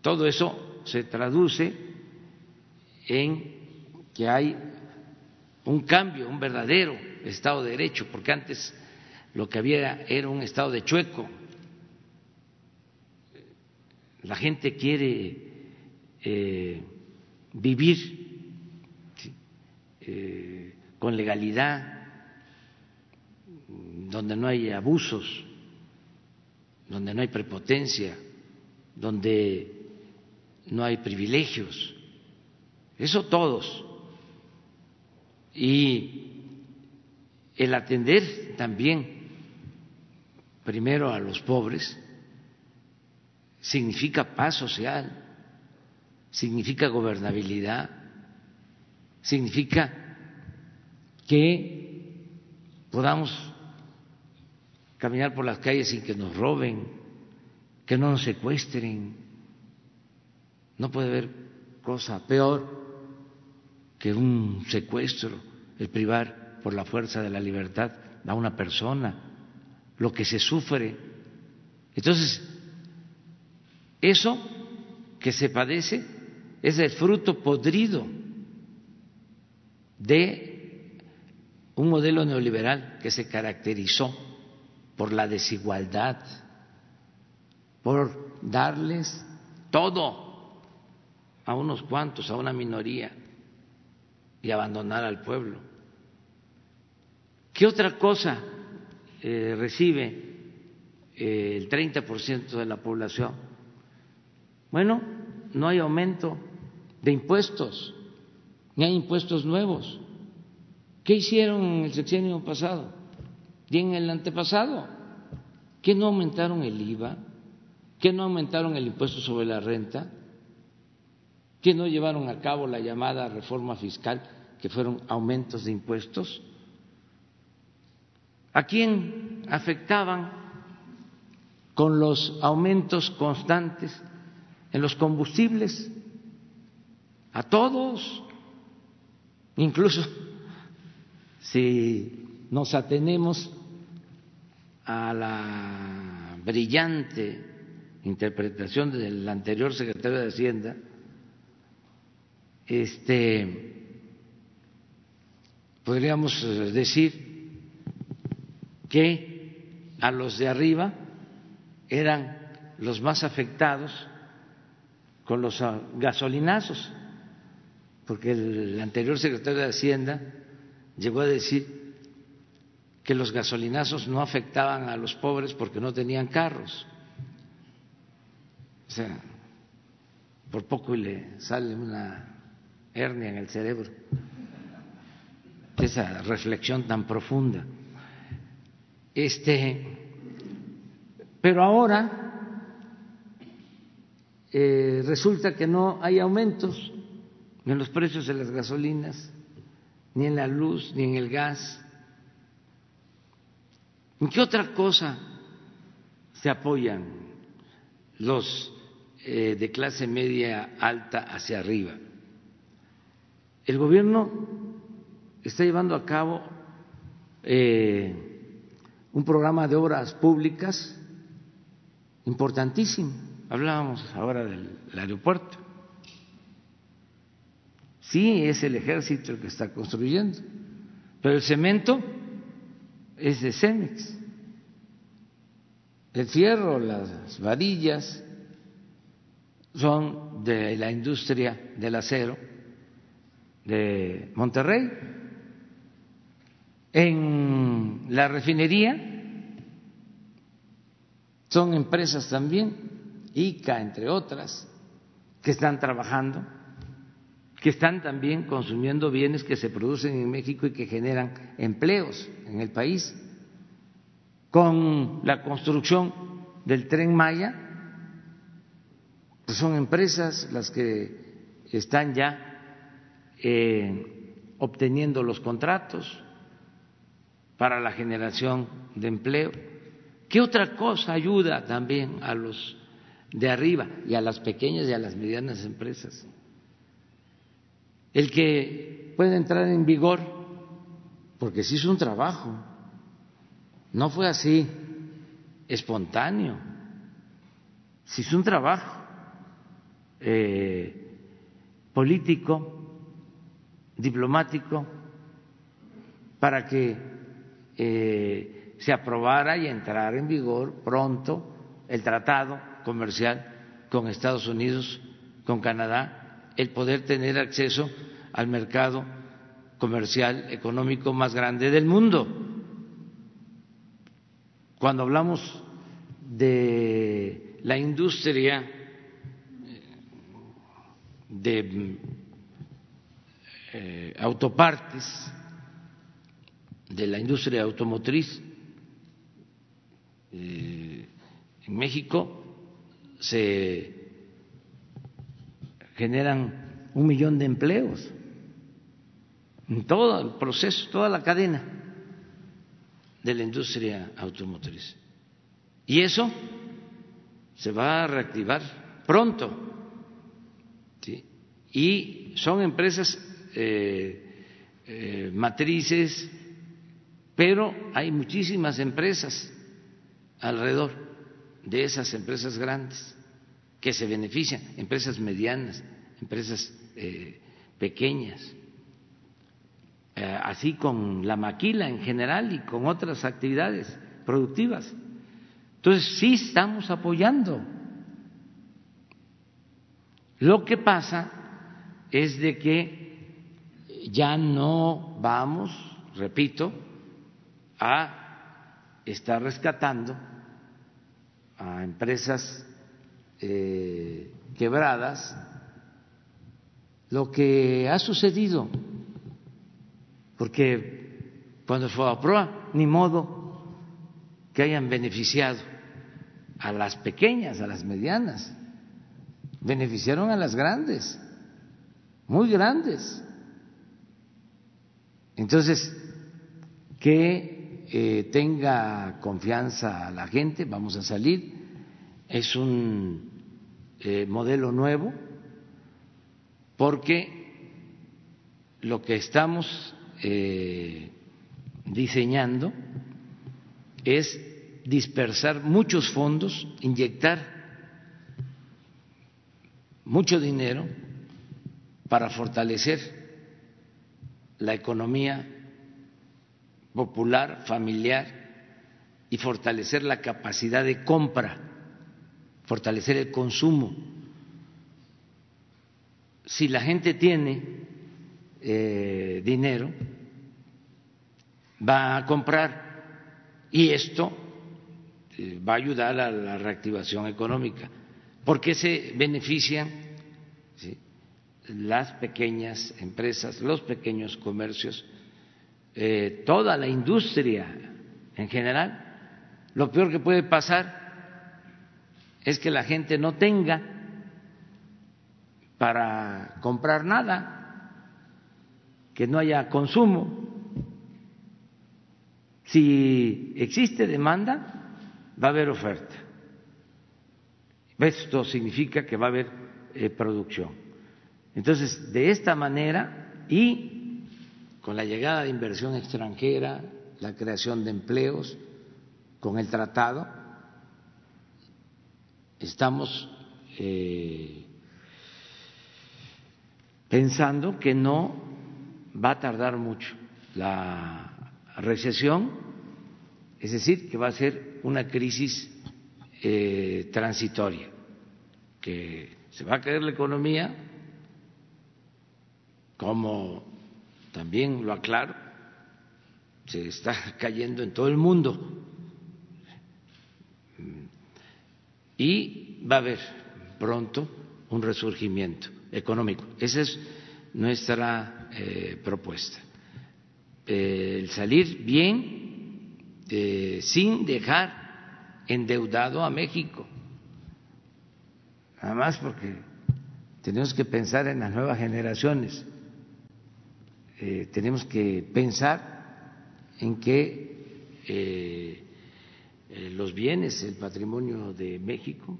Todo eso se traduce en que hay un cambio, un verdadero Estado de Derecho, porque antes lo que había era un Estado de chueco, la gente quiere eh, vivir eh, con legalidad, donde no hay abusos, donde no hay prepotencia, donde no hay privilegios. Eso todos. Y el atender también primero a los pobres, significa paz social, significa gobernabilidad, significa que podamos caminar por las calles sin que nos roben, que no nos secuestren. No puede haber cosa peor que un secuestro, el privar por la fuerza de la libertad a una persona, lo que se sufre. Entonces, eso que se padece es el fruto podrido de un modelo neoliberal que se caracterizó por la desigualdad, por darles todo a unos cuantos, a una minoría, y abandonar al pueblo. ¿Qué otra cosa eh, recibe eh, el 30% de la población? Bueno, no hay aumento de impuestos, ni hay impuestos nuevos. ¿Qué hicieron en el sexenio pasado y en el antepasado? ¿Qué no aumentaron el IVA? ¿Qué no aumentaron el impuesto sobre la renta? ¿Qué no llevaron a cabo la llamada reforma fiscal, que fueron aumentos de impuestos? ¿A quién afectaban con los aumentos constantes en los combustibles, a todos, incluso si nos atenemos a la brillante interpretación del anterior secretario de Hacienda, este podríamos decir que a los de arriba eran los más afectados con los ah, gasolinazos, porque el anterior secretario de Hacienda llegó a decir que los gasolinazos no afectaban a los pobres porque no tenían carros. O sea, por poco le sale una hernia en el cerebro, esa reflexión tan profunda. Este, pero ahora eh, resulta que no hay aumentos en los precios de las gasolinas, ni en la luz, ni en el gas. ¿En qué otra cosa se apoyan los eh, de clase media alta hacia arriba? El gobierno está llevando a cabo eh, un programa de obras públicas importantísimo. Hablábamos ahora del aeropuerto. Sí, es el ejército el que está construyendo, pero el cemento es de Cemex. El fierro, las varillas son de la industria del acero de Monterrey. En la refinería son empresas también, ICA entre otras, que están trabajando, que están también consumiendo bienes que se producen en México y que generan empleos en el país. Con la construcción del tren Maya, pues son empresas las que están ya eh, obteniendo los contratos para la generación de empleo. ¿Qué otra cosa ayuda también a los de arriba y a las pequeñas y a las medianas empresas? El que puede entrar en vigor, porque se hizo un trabajo, no fue así espontáneo, se hizo un trabajo eh, político, diplomático, para que eh, se aprobara y entrara en vigor pronto el tratado comercial con Estados Unidos, con Canadá, el poder tener acceso al mercado comercial económico más grande del mundo. Cuando hablamos de la industria de eh, autopartes, de la industria automotriz, eh, en México se generan un millón de empleos en todo el proceso, toda la cadena de la industria automotriz. Y eso se va a reactivar pronto. Y son empresas eh, eh, matrices, pero hay muchísimas empresas alrededor de esas empresas grandes que se benefician, empresas medianas, empresas eh, pequeñas, eh, así con la maquila en general y con otras actividades productivas. Entonces, sí estamos apoyando. Lo que pasa es de que ya no vamos, repito, a está rescatando a empresas eh, quebradas lo que ha sucedido, porque cuando fue a prueba, ni modo que hayan beneficiado a las pequeñas, a las medianas, beneficiaron a las grandes, muy grandes. Entonces, ¿qué eh, tenga confianza la gente, vamos a salir. Es un eh, modelo nuevo porque lo que estamos eh, diseñando es dispersar muchos fondos, inyectar mucho dinero para fortalecer la economía popular, familiar y fortalecer la capacidad de compra, fortalecer el consumo. Si la gente tiene eh, dinero, va a comprar y esto eh, va a ayudar a la reactivación económica. porque se benefician las pequeñas empresas, los pequeños comercios, eh, toda la industria en general. Lo peor que puede pasar es que la gente no tenga para comprar nada, que no haya consumo. Si existe demanda, va a haber oferta. Esto significa que va a haber eh, producción. Entonces, de esta manera y con la llegada de inversión extranjera, la creación de empleos, con el tratado, estamos eh, pensando que no va a tardar mucho la recesión, es decir, que va a ser una crisis eh, transitoria, que se va a caer la economía, como también lo aclaro, se está cayendo en todo el mundo. Y va a haber pronto un resurgimiento económico. Esa es nuestra eh, propuesta. Eh, el salir bien eh, sin dejar endeudado a México. Nada más porque tenemos que pensar en las nuevas generaciones. tenemos que pensar en que los bienes, el patrimonio de México,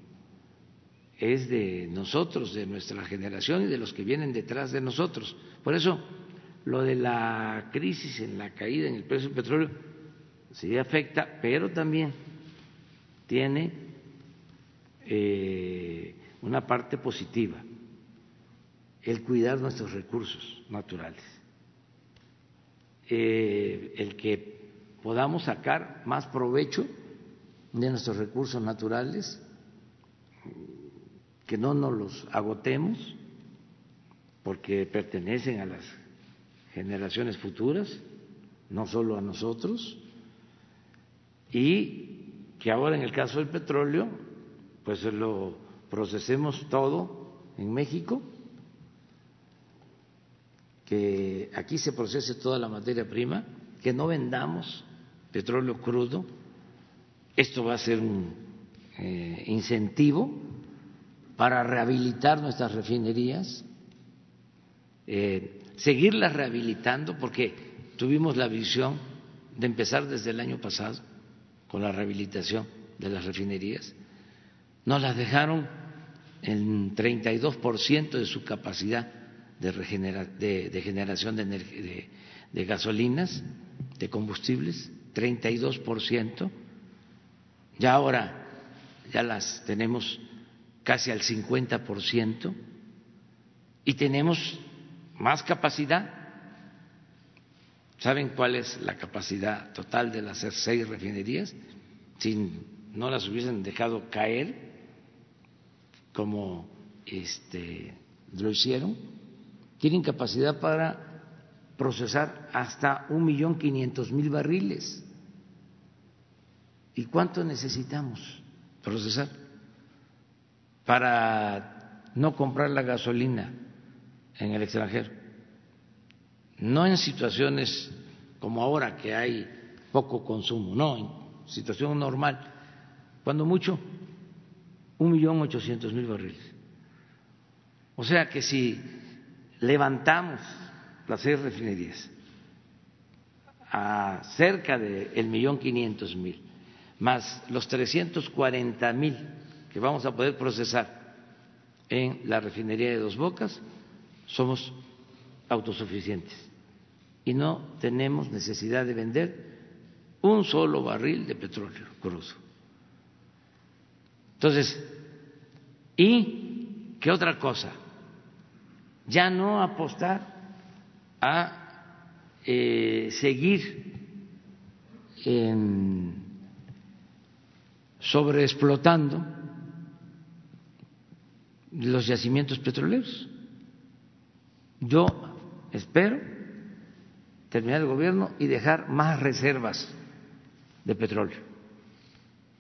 es de nosotros, de nuestra generación y de los que vienen detrás de nosotros. Por eso, lo de la crisis en la caída en el precio del petróleo sí afecta, pero también tiene eh, una parte positiva, el cuidar nuestros recursos naturales, eh, el que podamos sacar más provecho de nuestros recursos naturales que no nos los agotemos porque pertenecen a las generaciones futuras, no solo a nosotros, y que ahora en el caso del petróleo, pues lo procesemos todo en México, que aquí se procese toda la materia prima, que no vendamos petróleo crudo, esto va a ser un eh, incentivo para rehabilitar nuestras refinerías, eh, seguirlas rehabilitando, porque tuvimos la visión de empezar desde el año pasado con la rehabilitación de las refinerías. Nos las dejaron en 32% de su capacidad de, de, generación de, de, de gasolinas, de combustibles, 32%. Ya ahora ya las tenemos casi al 50%, y tenemos más capacidad. ¿Saben cuál es la capacidad total de las seis refinerías? Si no las hubiesen dejado caer como este, lo hicieron, tienen capacidad para procesar hasta un millón quinientos mil barriles. ¿Y cuánto necesitamos procesar? para no comprar la gasolina en el extranjero. No en situaciones como ahora que hay poco consumo, no, en situación normal, cuando mucho, un millón ochocientos mil barriles. O sea que si levantamos las seis refinerías a cerca del millón quinientos mil, más los trescientos cuarenta mil que vamos a poder procesar en la refinería de Dos Bocas, somos autosuficientes y no tenemos necesidad de vender un solo barril de petróleo crudo. Entonces, ¿y qué otra cosa? Ya no apostar a eh, seguir en sobreexplotando los yacimientos petroleros. Yo espero terminar el gobierno y dejar más reservas de petróleo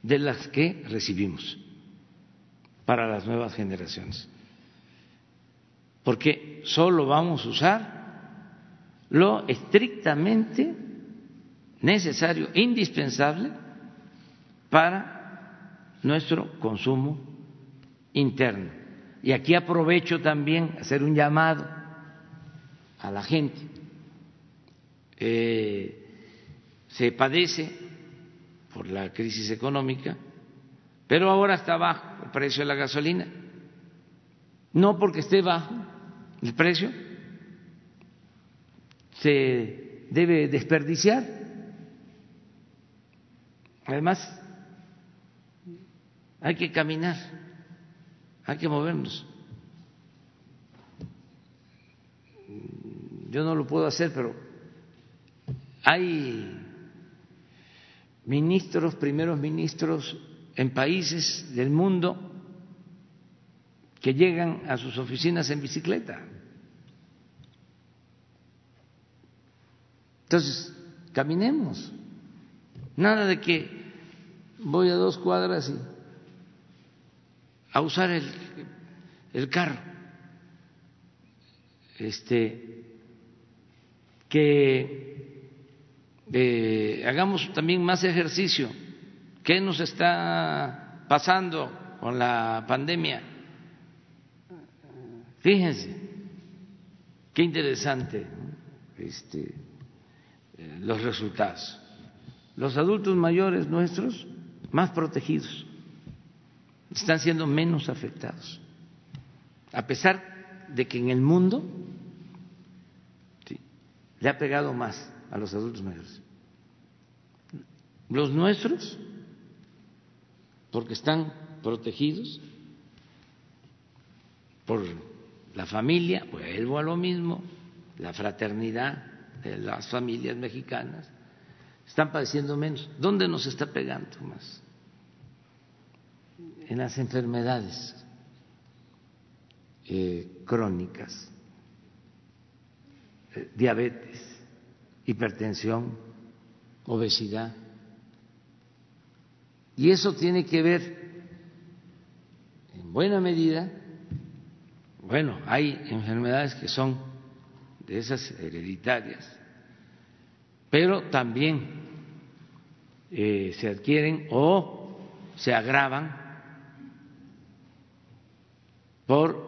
de las que recibimos para las nuevas generaciones. porque solo vamos a usar lo estrictamente necesario, indispensable para nuestro consumo interno. Y aquí aprovecho también hacer un llamado a la gente. Eh, se padece por la crisis económica, pero ahora está bajo el precio de la gasolina. No porque esté bajo el precio, se debe desperdiciar. Además, hay que caminar, hay que movernos. Yo no lo puedo hacer, pero hay ministros, primeros ministros en países del mundo que llegan a sus oficinas en bicicleta. Entonces, caminemos. Nada de que voy a dos cuadras y a usar el, el carro. Este, que eh, hagamos también más ejercicio. ¿Qué nos está pasando con la pandemia? Fíjense, qué interesante este, eh, los resultados. Los adultos mayores nuestros más protegidos están siendo menos afectados, a pesar de que en el mundo le ha pegado más a los adultos mayores. Los nuestros, porque están protegidos por la familia, vuelvo a lo mismo, la fraternidad de las familias mexicanas, están padeciendo menos. ¿Dónde nos está pegando más? En las enfermedades eh, crónicas diabetes, hipertensión, obesidad. Y eso tiene que ver, en buena medida, bueno, hay enfermedades que son de esas hereditarias, pero también eh, se adquieren o se agravan por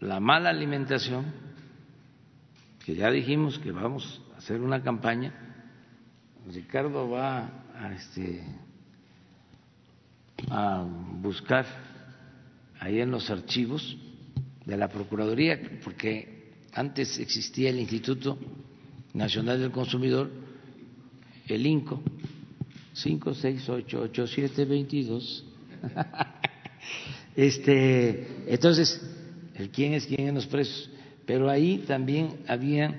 la mala alimentación que ya dijimos que vamos a hacer una campaña. Ricardo va a, este, a buscar ahí en los archivos de la Procuraduría, porque antes existía el Instituto Nacional del Consumidor, el INCO, 5688722. Este, entonces, el quién es quién en los presos pero ahí también había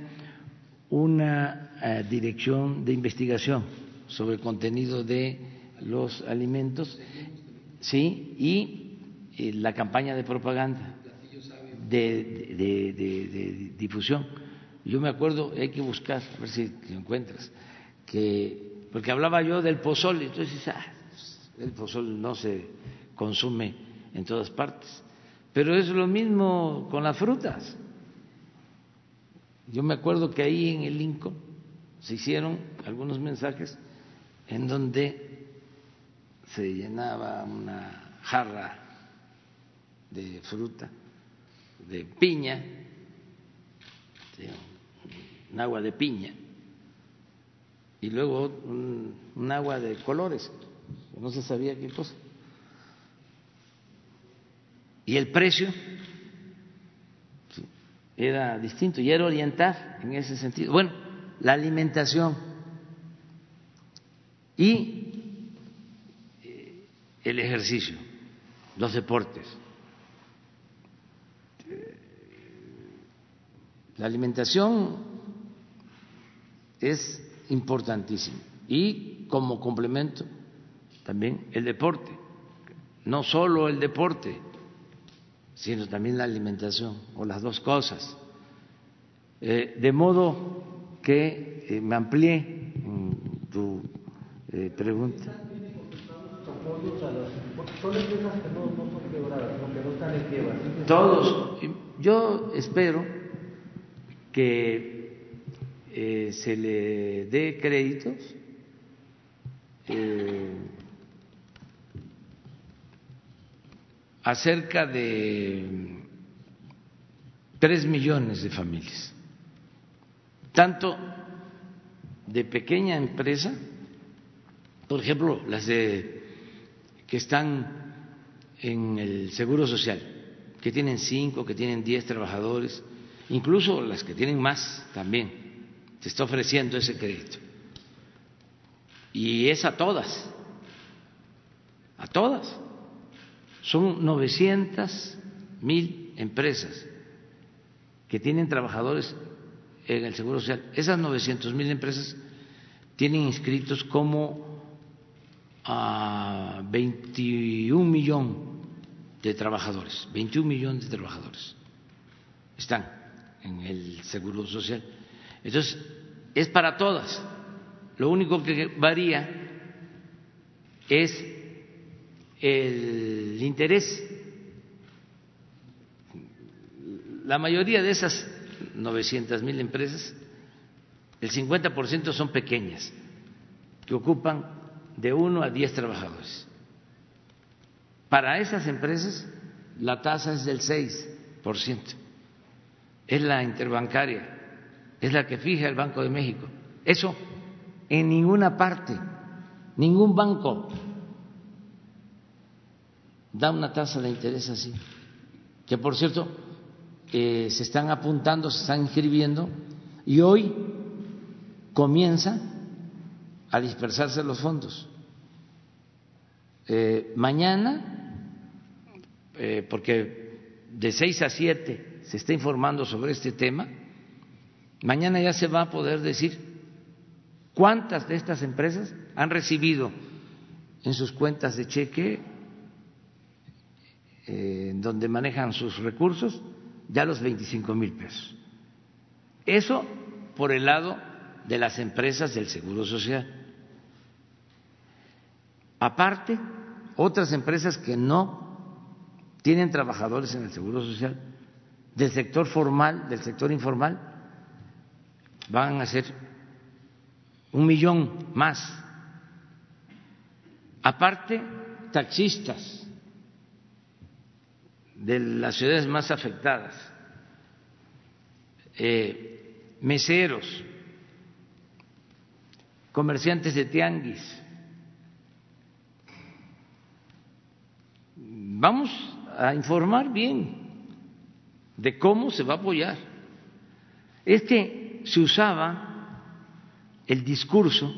una eh, dirección de investigación sobre el contenido de los alimentos, sí, y la campaña de propaganda, de, difusión. Yo me acuerdo, hay que buscar, a ver si lo encuentras, que, porque hablaba yo del pozole, entonces, ah, el pozole no se consume en todas partes, pero es lo mismo con las frutas. Yo me acuerdo que ahí en el INCO se hicieron algunos mensajes en donde se llenaba una jarra de fruta, de piña, un agua de piña, y luego un, agua de colores, no se sabía qué cosa. Y el precio era distinto y era orientar en ese sentido. Bueno, la alimentación y eh, el ejercicio, los deportes. Eh, la alimentación es importantísima y como complemento también el deporte, no solo el deporte, sino también la alimentación, o las dos cosas. Eh, de modo que eh, me amplié tu eh, pregunta. Todos. yo espero que eh, se le dé créditos eh, a cerca de tres millones de familias, tanto de pequeña empresa, por ejemplo, las de que están en el Seguro Social, que tienen cinco, que tienen diez trabajadores, incluso las que tienen más también, se está ofreciendo ese crédito. Y es a todas, a todas. Son 900 mil empresas que tienen trabajadores en el Seguro Social. Esas 900 mil empresas tienen inscritos como a 21 millones de trabajadores, 21 millones de trabajadores están en el Seguro Social. Entonces, es para todas. Lo único que varía es el interés. La mayoría de esas 900 mil empresas, el 50% son pequeñas, que ocupan de uno a diez trabajadores. Para esas empresas la tasa es del 6%, es la interbancaria, es la que fija el Banco de México. Eso en ninguna parte, ningún banco da una tasa de interés así. Que por cierto, eh, se están apuntando, se están inscribiendo y hoy comienza a dispersarse los fondos. Eh, mañana, eh, porque de seis a siete se está informando sobre este tema, mañana ya se va a poder decir cuántas de estas empresas han recibido en sus cuentas de cheque eh, donde manejan sus recursos, ya los 25 mil pesos. Eso por el lado de las empresas del Seguro Social. Aparte, otras empresas que no tienen trabajadores en el Seguro Social, del sector formal, del sector informal, van a ser un millón más. Aparte, taxistas de las ciudades más afectadas, eh, meseros, comerciantes de tianguis. Vamos a informar bien de cómo se va a apoyar. Es que se usaba el discurso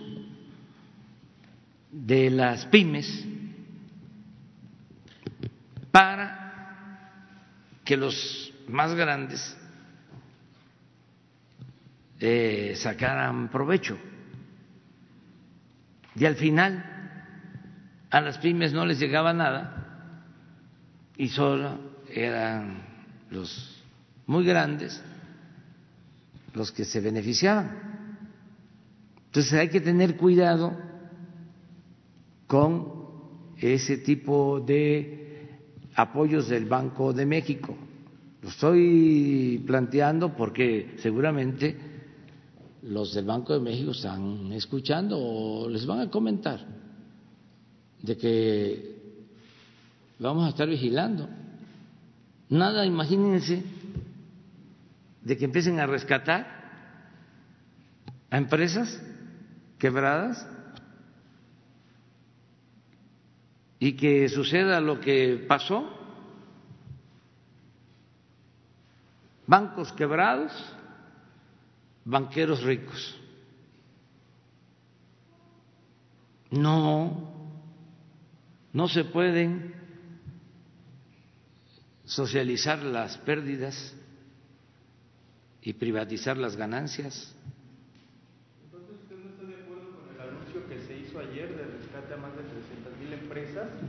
de las pymes para que los más grandes eh, sacaran provecho. Y al final a las pymes no les llegaba nada y solo eran los muy grandes los que se beneficiaban. Entonces hay que tener cuidado con ese tipo de apoyos del Banco de México. Lo estoy planteando porque seguramente los del Banco de México están escuchando o les van a comentar de que vamos a estar vigilando. Nada, imagínense, de que empiecen a rescatar a empresas quebradas y que suceda lo que pasó, bancos quebrados, banqueros ricos. No, no se pueden socializar las pérdidas y privatizar las ganancias.
Entonces, ¿usted no está de acuerdo con el anuncio que se hizo ayer de rescate a más de 300 mil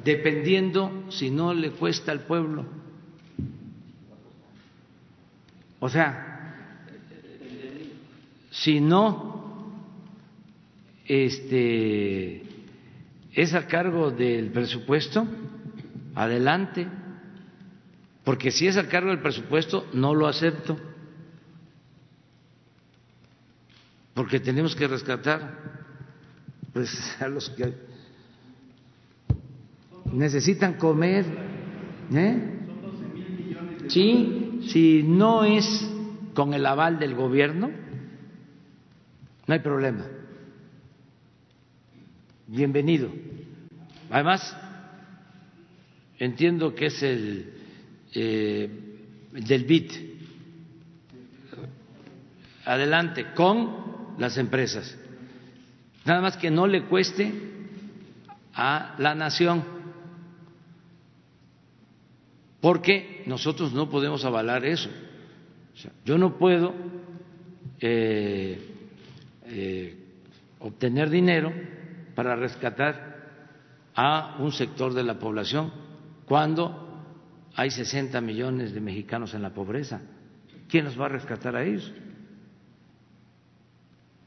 dependiendo si no le cuesta al pueblo. O sea, si no este es a cargo del presupuesto, adelante, porque si es a cargo del presupuesto, no lo acepto, porque tenemos que rescatar pues a los que necesitan comer. ¿eh? Sí, si no es con el aval del gobierno, no hay problema. Bienvenido. Además, entiendo que es el eh, del BIT. Adelante, con las empresas. Nada más que no le cueste a la nación, porque nosotros no podemos avalar eso. yo no puedo eh, eh, obtener dinero para rescatar a un sector de la población cuando hay 60 millones de mexicanos en la pobreza. ¿Quién los va a rescatar a ellos?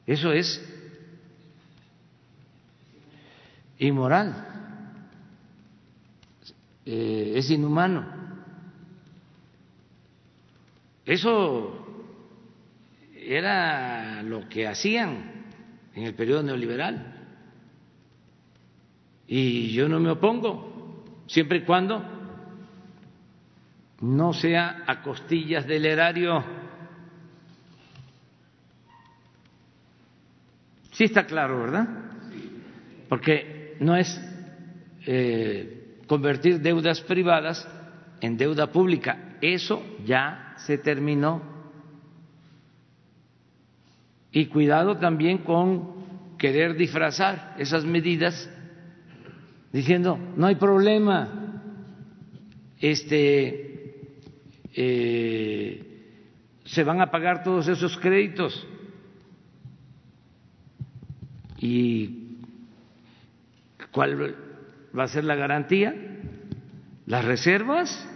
Eso es inmoral, eh, es inhumano. Eso era lo que hacían en el periodo neoliberal. Y yo no me opongo, siempre y cuando no sea a costillas del erario. Sí está claro, ¿verdad? Porque no es eh, convertir deudas privadas en deuda pública. Eso ya se terminó. Y cuidado también con querer disfrazar esas medidas diciendo, no hay problema, este eh, se van a pagar todos esos créditos. ¿Y cuál va a ser la garantía? ¿Las reservas?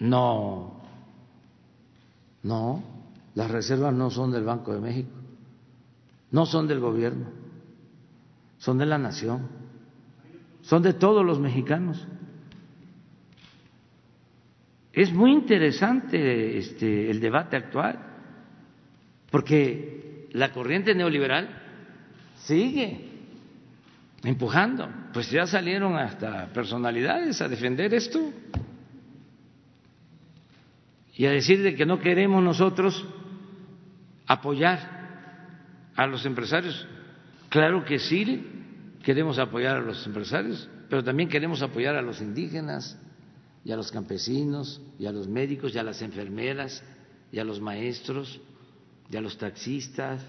No, no, las reservas no son del Banco de México, no son del gobierno, son de la nación, son de todos los mexicanos. Es muy interesante este, el debate actual, porque la corriente neoliberal sigue empujando, pues ya salieron hasta personalidades a defender esto y a decir de que no queremos nosotros apoyar a los empresarios. Claro que sí queremos apoyar a los empresarios, pero también queremos apoyar a los indígenas, y a los campesinos, y a los médicos, y a las enfermeras, y a los maestros, y a los taxistas,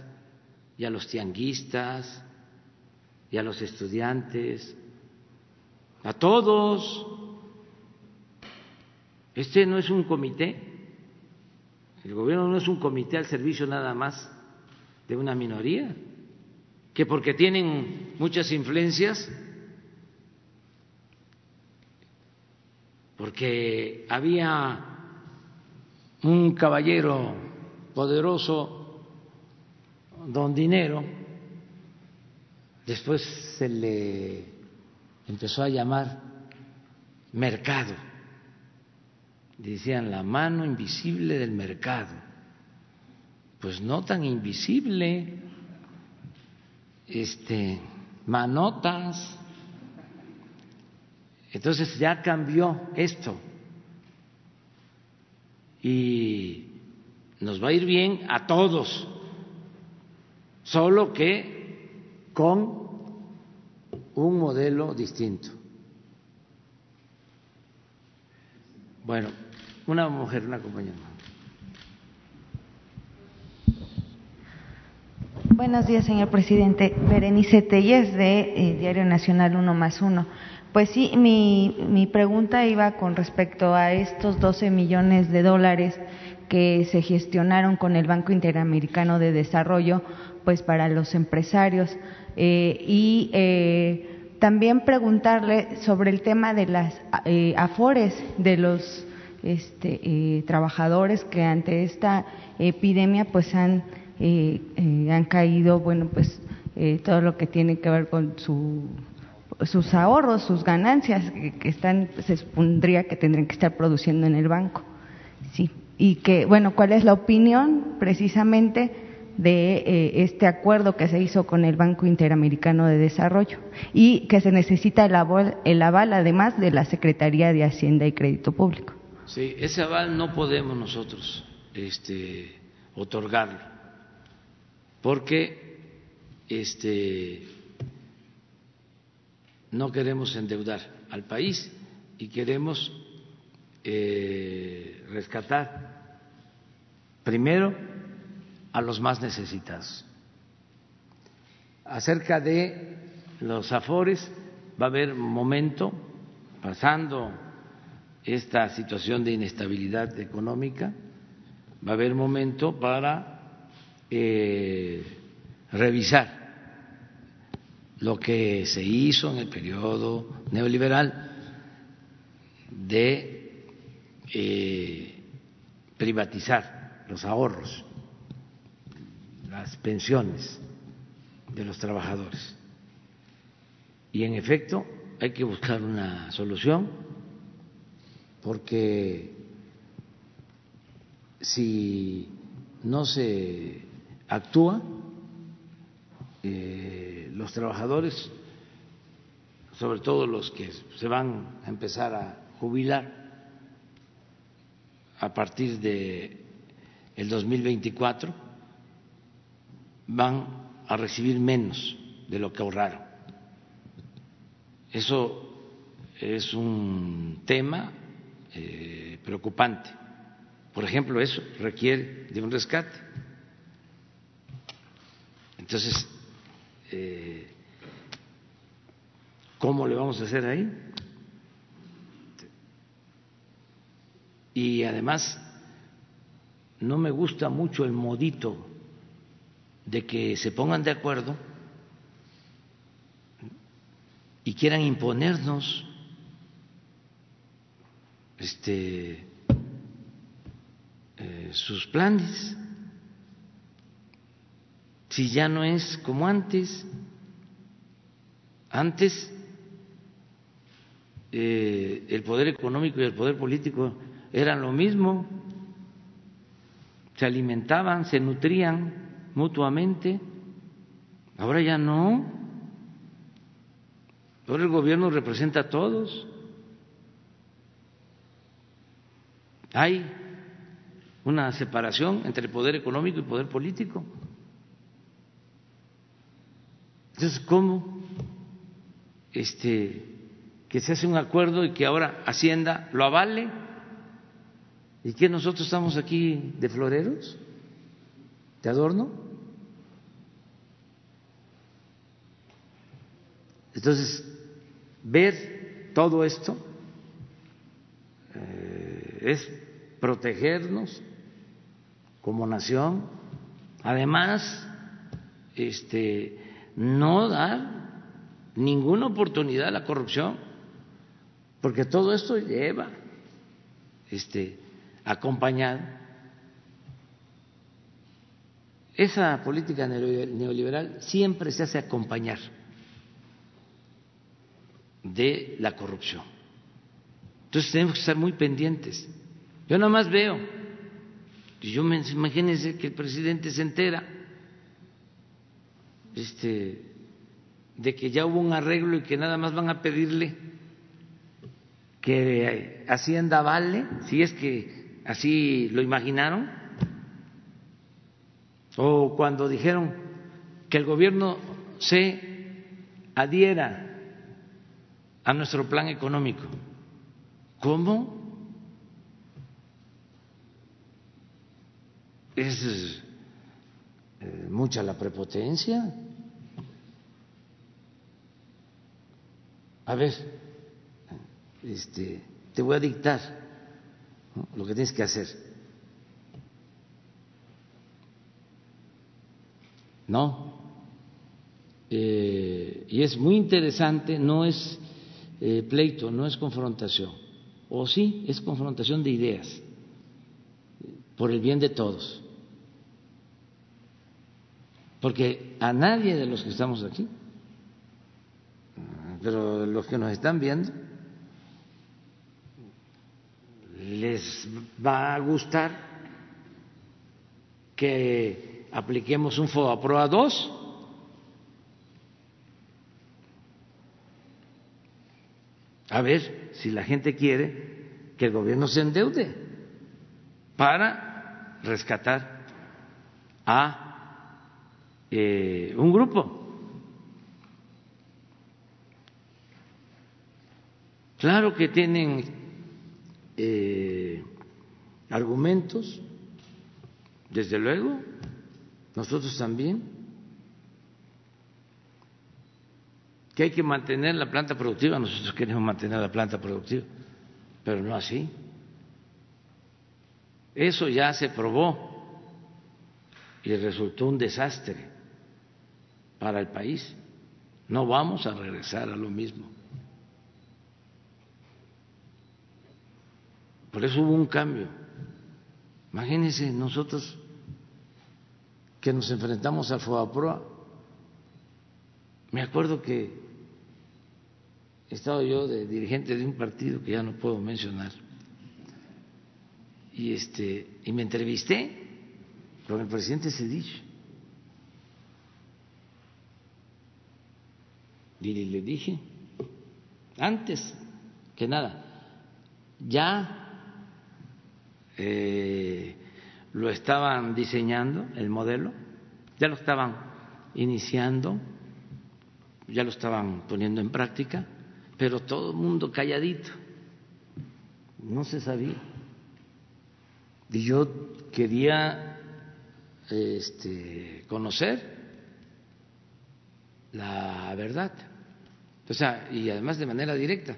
y a los tianguistas, y a los estudiantes, a todos. Este no es un comité, el gobierno no es un comité al servicio nada más de una minoría, que porque tienen muchas influencias porque había un caballero poderoso, don Dinero, después se le empezó a llamar mercado, decían la mano invisible del mercado, pues no tan invisible, este, manotas, entonces ya cambió esto. Y nos va a ir bien a todos, solo que con un modelo distinto. Bueno, una mujer, una compañera.
Buenos días, señor presidente. Berenice Telles, de eh, Diario Nacional Uno más Uno. Pues sí, mi, mi pregunta iba con respecto a estos 12 millones de dólares que se gestionaron con el Banco Interamericano de Desarrollo, pues para los empresarios. Eh, y eh, también preguntarle sobre el tema de las eh, afores de los este, trabajadores que ante esta epidemia pues han, han caído, bueno, pues todo lo que tiene que ver con su sus ahorros, sus ganancias que, están, se supondría que tendrían que estar produciendo en el banco. Sí. Y que, bueno, ¿cuál es la opinión precisamente de eh, este acuerdo que se hizo con el Banco Interamericano de Desarrollo y que se necesita el aval, el aval además de la Secretaría de Hacienda y Crédito Público?
Sí, ese aval no podemos nosotros este, otorgarlo porque este, no queremos endeudar al país y queremos eh, rescatar primero a los más necesitados. Acerca de los afores, va a haber momento, pasando esta situación de inestabilidad económica, va a haber momento para eh, revisar lo que se hizo en el periodo neoliberal de eh, privatizar los ahorros, las pensiones de los trabajadores. Y en efecto hay que buscar una solución porque si no se actúa, eh, los trabajadores, sobre todo los que se van a empezar a jubilar a partir de el 2024, van a recibir menos de lo que ahorraron. Eso es un tema eh, preocupante. Por ejemplo, eso requiere de un rescate. Entonces, eh, ¿cómo le vamos a hacer ahí? Y además, no me gusta mucho el modito de que se pongan de acuerdo y quieran imponernos este eh, sus planes si ya no es como antes. Antes eh, el poder económico y el poder político eran lo mismo, se alimentaban, se nutrían mutuamente, ahora ya no. Ahora el gobierno representa a todos. Hay una separación entre el poder económico y el poder político. Entonces, ¿cómo este, que se hace un acuerdo y que ahora Hacienda lo avale? ¿Y que nosotros estamos aquí de floreros? ¿De adorno? Entonces, ver todo esto eh, es protegernos como nación, además, este, no dar ninguna oportunidad a la corrupción, porque todo esto lleva este, acompañado. Esa política neoliberal siempre se hace acompañar de la corrupción. Entonces tenemos que estar muy pendientes. Yo nada más veo, yo me imagínense que el presidente se entera este, de que ya hubo un arreglo y que nada más van a pedirle que Hacienda vale, si es que así lo imaginaron, o cuando dijeron que el gobierno se adhiera a nuestro plan económico. ¿Cómo? Es eh, mucha la prepotencia. A ver, este, te voy a dictar lo que tienes que hacer. No. Eh, y es muy interesante, no es eh, pleito, no es confrontación. O sí, es confrontación de ideas, por el bien de todos. Porque a nadie de los que estamos aquí, pero los que nos están viendo les va a gustar que apliquemos un FOBAPROA 2 a ver si la gente quiere que el gobierno se endeude para rescatar a eh, un grupo. Claro que tienen eh, argumentos, desde luego, nosotros también. Que hay que mantener la planta productiva, nosotros queremos mantener la planta productiva, pero no así. Eso ya se probó y resultó un desastre para el país. No vamos a regresar a lo mismo. Por eso hubo un cambio. Imagínense nosotros que nos enfrentamos al FOAPROA. Me acuerdo que estado yo de dirigente de un partido que ya no puedo mencionar. Y este y me entrevisté con el presidente Cedillo. Y le dije antes que nada ya eh, lo estaban diseñando el modelo ya lo estaban iniciando ya lo estaban poniendo en práctica pero todo el mundo calladito, no se sabía. Y yo quería este, conocer la verdad, o sea, y además de manera directa.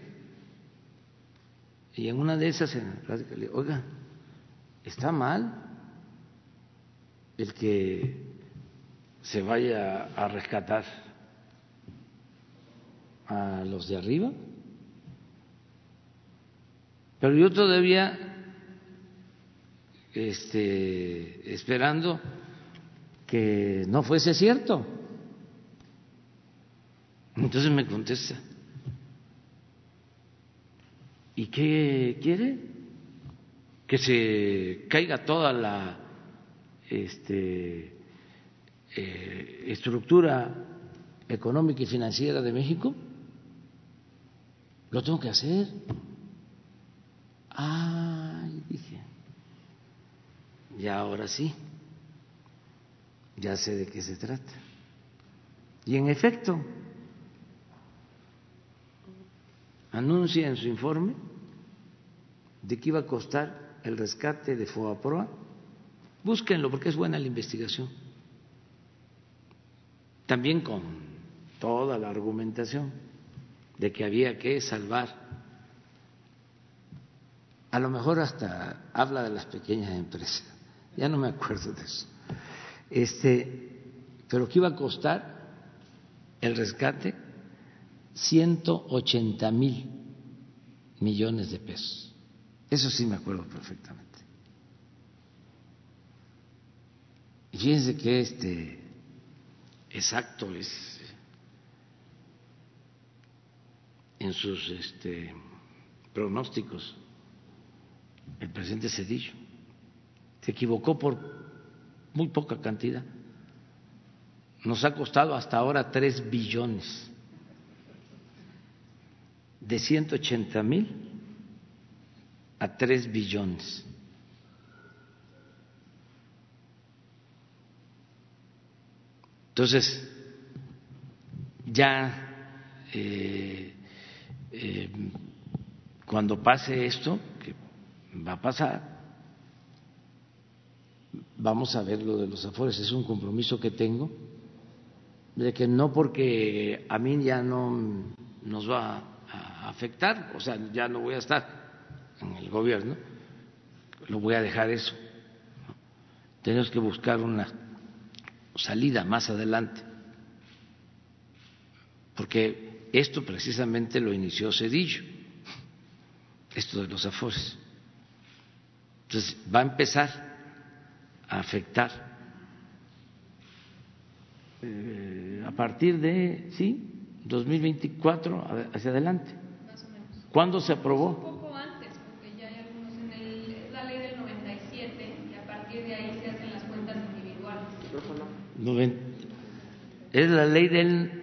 Y en una de esas, le oiga, está mal el que se vaya a rescatar a los de arriba. Pero yo todavía este, esperando que no fuese cierto. Entonces me contesta, ¿y qué quiere? Que se caiga toda la este, eh, estructura económica y financiera de México. Lo tengo que hacer. Ay, dije. Y ahora sí. Ya sé de qué se trata. Y en efecto, anuncia en su informe de que iba a costar el rescate de Foaproa. Búsquenlo porque es buena la investigación. También con toda la argumentación de que había que salvar. A lo mejor hasta habla de las pequeñas empresas, ya no me acuerdo de eso. Este, pero que iba a costar el rescate 180 mil millones de pesos. Eso sí me acuerdo perfectamente. Y fíjense que este exacto es en sus este, pronósticos el presidente Cedillo. Se equivocó por muy poca cantidad. Nos ha costado hasta ahora tres billones, de 180 mil a tres billones. Entonces, ya eh, eh, cuando pase esto, que va a pasar, vamos a ver lo de los afores, es un compromiso que tengo de que no porque a mí ya no nos va a afectar, o sea, ya no voy a estar en el gobierno, lo voy a dejar eso. Tenemos que buscar una salida más adelante, porque esto precisamente lo inició Cedillo, esto de los afores. Entonces va a empezar a afectar eh, a partir de, sí, 2024 hacia adelante. ¿Cuándo se aprobó?
Un poco antes, porque ya hay algunos en el, es la ley del 97 y a partir de ahí se hacen las cuentas individuales.
Es la ley del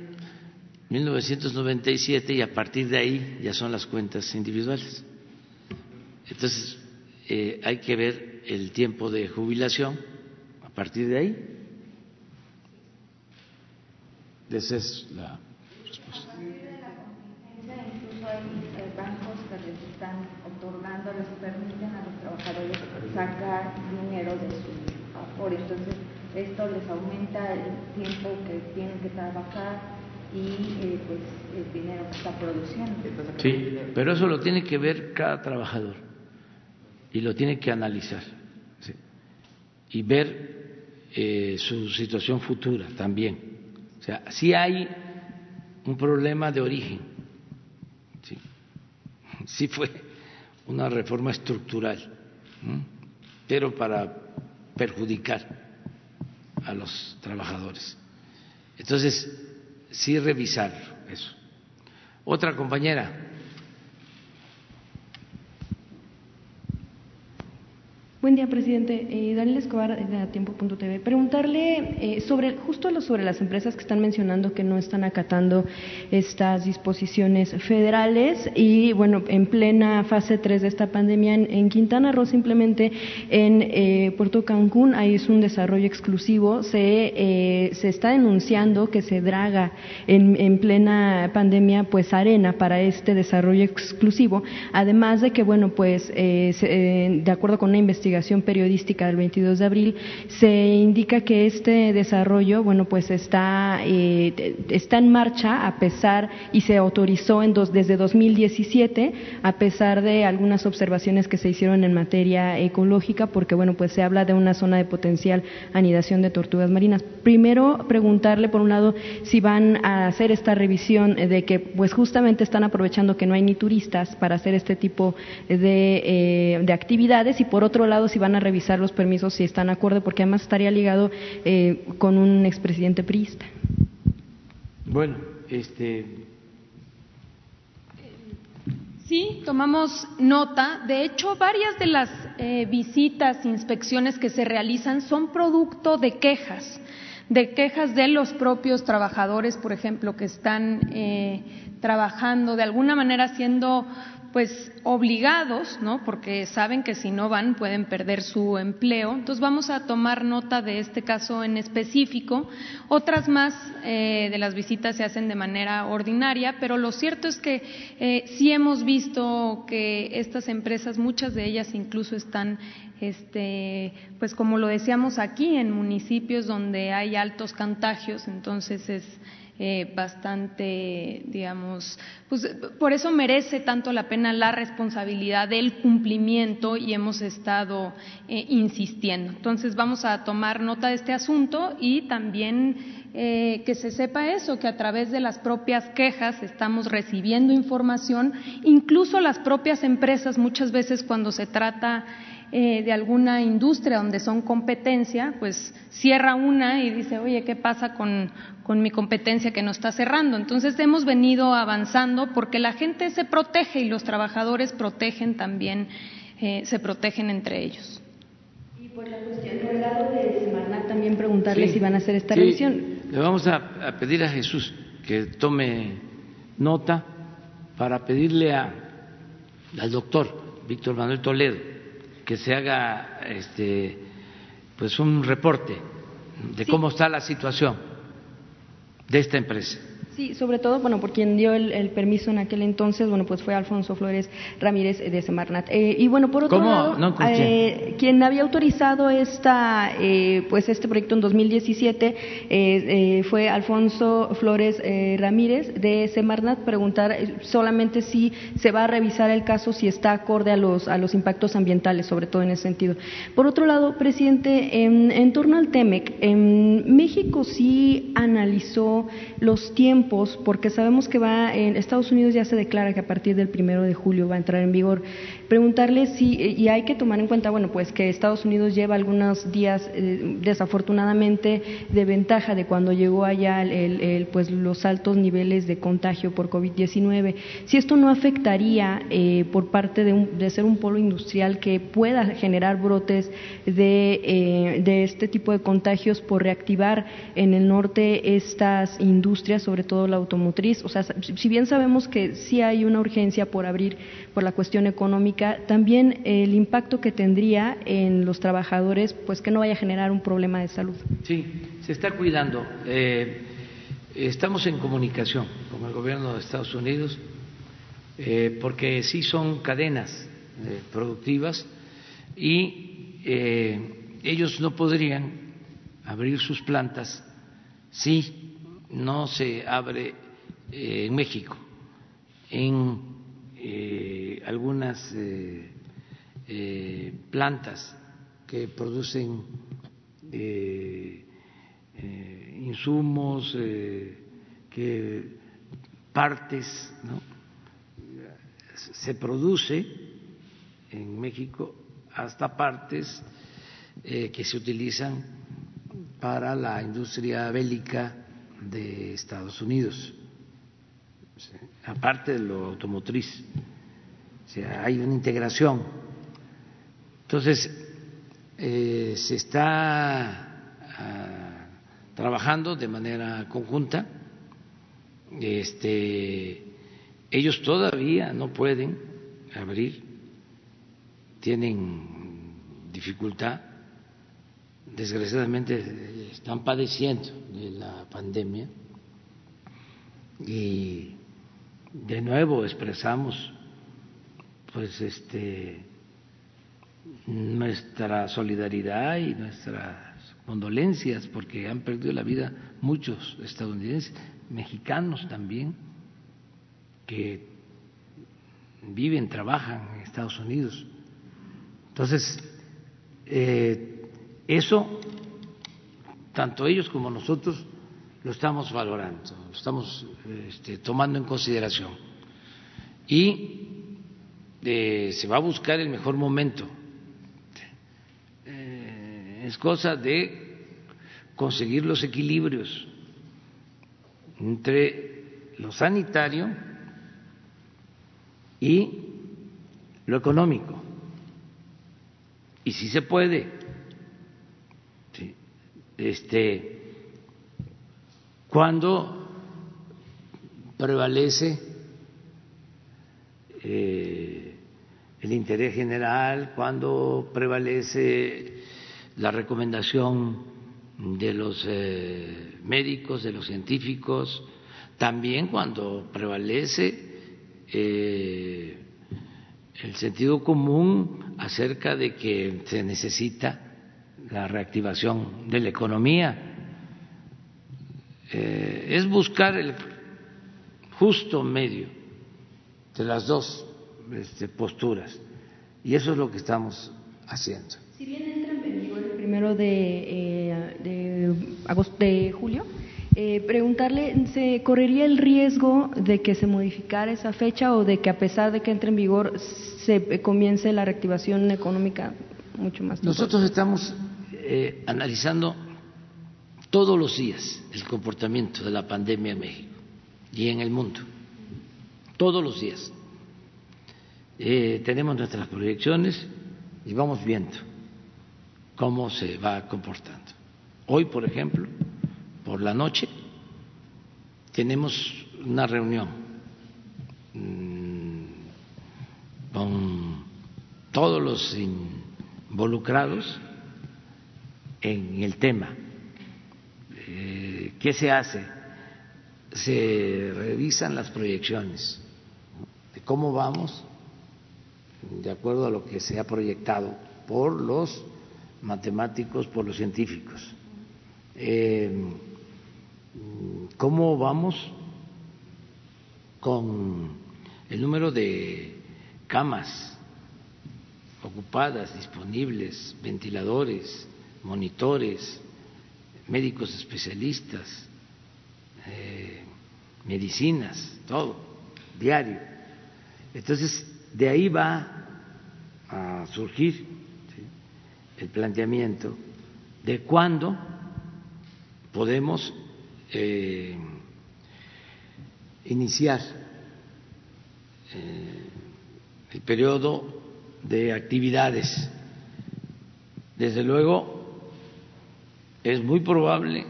1997 y a partir de ahí ya son las cuentas individuales. Entonces, eh, hay que ver el tiempo de jubilación a partir de ahí. Esa es la respuesta.
A partir de la contingencia, incluso hay eh, bancos que les están otorgando, les permiten a los trabajadores sacar dinero de su aforo. Entonces, esto les aumenta el tiempo que tienen que trabajar y eh, pues el dinero que está produciendo.
Sí, pero eso lo tiene que ver cada trabajador y lo tiene que analizar ¿sí? y ver eh, su situación futura también. O sea, si hay un problema de origen, sí, sí fue una reforma estructural, pero para perjudicar a los trabajadores. Entonces, sí revisar eso. Otra compañera.
Buen día, presidente. Eh, Daniel Escobar, de Tiempo.tv. Preguntarle eh, sobre justo sobre las empresas que están mencionando que no están acatando estas disposiciones federales y, bueno, en plena fase 3 de esta pandemia en, Quintana Roo, simplemente en eh, Puerto Cancún, ahí es un desarrollo exclusivo. Se, se está denunciando que se draga en, en plena pandemia, pues, arena para este desarrollo exclusivo. Además de que, bueno, pues, se, de acuerdo con una investigación, periodística del 22 de abril, se indica que este desarrollo, bueno, pues está, eh, está en marcha a pesar y se autorizó en dos, desde 2017, a pesar de algunas observaciones que se hicieron en materia ecológica, porque, bueno, pues se habla de una zona de potencial anidación de tortugas marinas. Primero, preguntarle, por un lado, si van a hacer esta revisión de que, pues justamente están aprovechando que no hay ni turistas para hacer este tipo de, eh, de actividades y, por otro lado, si van a revisar los permisos, si están de acuerdo, porque además estaría ligado eh, con un expresidente priista.
Bueno, este.
Sí, tomamos nota. De hecho, varias de las eh, visitas, inspecciones que se realizan son producto de quejas, de quejas de los propios trabajadores, por ejemplo, que están eh, trabajando de alguna manera siendo pues obligados, ¿no? Porque saben que si no van pueden perder su empleo. Entonces vamos a tomar nota de este caso en específico. Otras más eh, de las visitas se hacen de manera ordinaria, pero lo cierto es que eh, sí hemos visto que estas empresas, muchas de ellas incluso están este, pues como lo decíamos aquí, en municipios donde hay altos contagios, entonces es eh, bastante, digamos, pues por eso merece tanto la pena la responsabilidad del cumplimiento y hemos estado eh, insistiendo. Entonces vamos a tomar nota de este asunto y también eh, que se sepa eso, que a través de las propias quejas estamos recibiendo información, incluso las propias empresas muchas veces cuando se trata eh, de alguna industria donde son competencia, pues cierra una y dice, oye, ¿qué pasa con, con mi competencia que no está cerrando? Entonces hemos venido avanzando porque la gente se protege y los trabajadores protegen también, eh, se protegen entre ellos.
Y por la cuestión del lado de Semarnat también preguntarle si van a hacer esta revisión.
Le vamos a, a, pedir a Jesús que tome nota para pedirle a, al doctor Víctor Manuel Toledo que se haga este, pues un reporte de sí. cómo está la situación de esta empresa.
Sí, sobre todo, bueno, por quien dio el, el, permiso en aquel entonces, bueno, pues fue Alfonso Flores Ramírez de Semarnat. Eh, y bueno, por otro
¿Cómo?
lado,
no
eh, quien había autorizado esta, eh, pues este proyecto en 2017 eh, fue Alfonso Flores Ramírez de Semarnat. Preguntar solamente si se va a revisar el caso, si está acorde a los, a los impactos ambientales, sobre todo en ese sentido. Por otro lado, presidente, en, en torno al TEMEC, en México sí analizó los tiempos tiempos, porque sabemos que va en Estados Unidos ya se declara que a partir del primero de julio va a entrar en vigor. Preguntarle si, y hay que tomar en cuenta, bueno, pues que Estados Unidos lleva algunos días, eh, desafortunadamente, de ventaja de cuando llegó allá el, pues los altos niveles de contagio por COVID-19. Si esto no afectaría eh, por parte de, de, ser un polo industrial que pueda generar brotes de, eh, de este tipo de contagios por reactivar en el norte estas industrias, sobre todo la automotriz. O sea, si bien sabemos que sí hay una urgencia por abrir por la cuestión económica, también el impacto que tendría en los trabajadores, pues que no vaya a generar un problema de salud.
Sí, se está cuidando. Eh, estamos en comunicación con el gobierno de Estados Unidos eh, porque sí son cadenas eh, productivas y ellos no podrían abrir sus plantas si no se abre en México en algunas eh, eh, plantas que producen insumos, que partes, se produce en México hasta partes que se utilizan para la industria bélica de Estados Unidos. Aparte de lo automotriz. Sea, hay una integración. Entonces, eh, se está ah, trabajando de manera conjunta. Este, ellos todavía no pueden abrir, tienen dificultad, desgraciadamente están padeciendo de la pandemia y de nuevo expresamos pues este nuestra solidaridad y nuestras condolencias porque han perdido la vida muchos estadounidenses, mexicanos también, que viven, trabajan en Estados Unidos. Entonces, eh, eso, tanto ellos como nosotros, lo estamos valorando, lo estamos este, tomando en consideración. Y se va a buscar el mejor momento. Eh, es cosa de conseguir los equilibrios entre lo sanitario y lo económico. Y si se puede. Este, cuando prevalece eh, el interés general, cuando prevalece la recomendación de los eh, médicos, de los científicos, también cuando prevalece eh, el sentido común acerca de que se necesita la reactivación de la economía. Eh, es buscar el justo medio de las dos este, posturas y eso es lo que estamos haciendo.
Si bien entra en vigor el primero de, eh, de, agosto, de julio, eh, preguntarle, ¿se correría el riesgo de que se modificara esa fecha o de que a pesar de que entre en vigor se comience la reactivación económica mucho más?
Nosotros estamos analizando todos los días el comportamiento de la pandemia en México y en el mundo, todos los días. Eh, tenemos nuestras proyecciones y vamos viendo cómo se va comportando. Hoy, por ejemplo, por la noche, tenemos una reunión mm, con todos los involucrados en el tema ¿Qué se hace? Se revisan las proyecciones de cómo vamos de acuerdo a lo que se ha proyectado por los matemáticos, por los científicos. Eh, ¿Cómo vamos con el número de camas ocupadas, disponibles, ventiladores, monitores, médicos especialistas, eh, medicinas, todo, diario. Entonces, de ahí va a surgir el planteamiento de cuándo podemos eh, iniciar eh, el periodo de actividades. Desde luego, es muy probable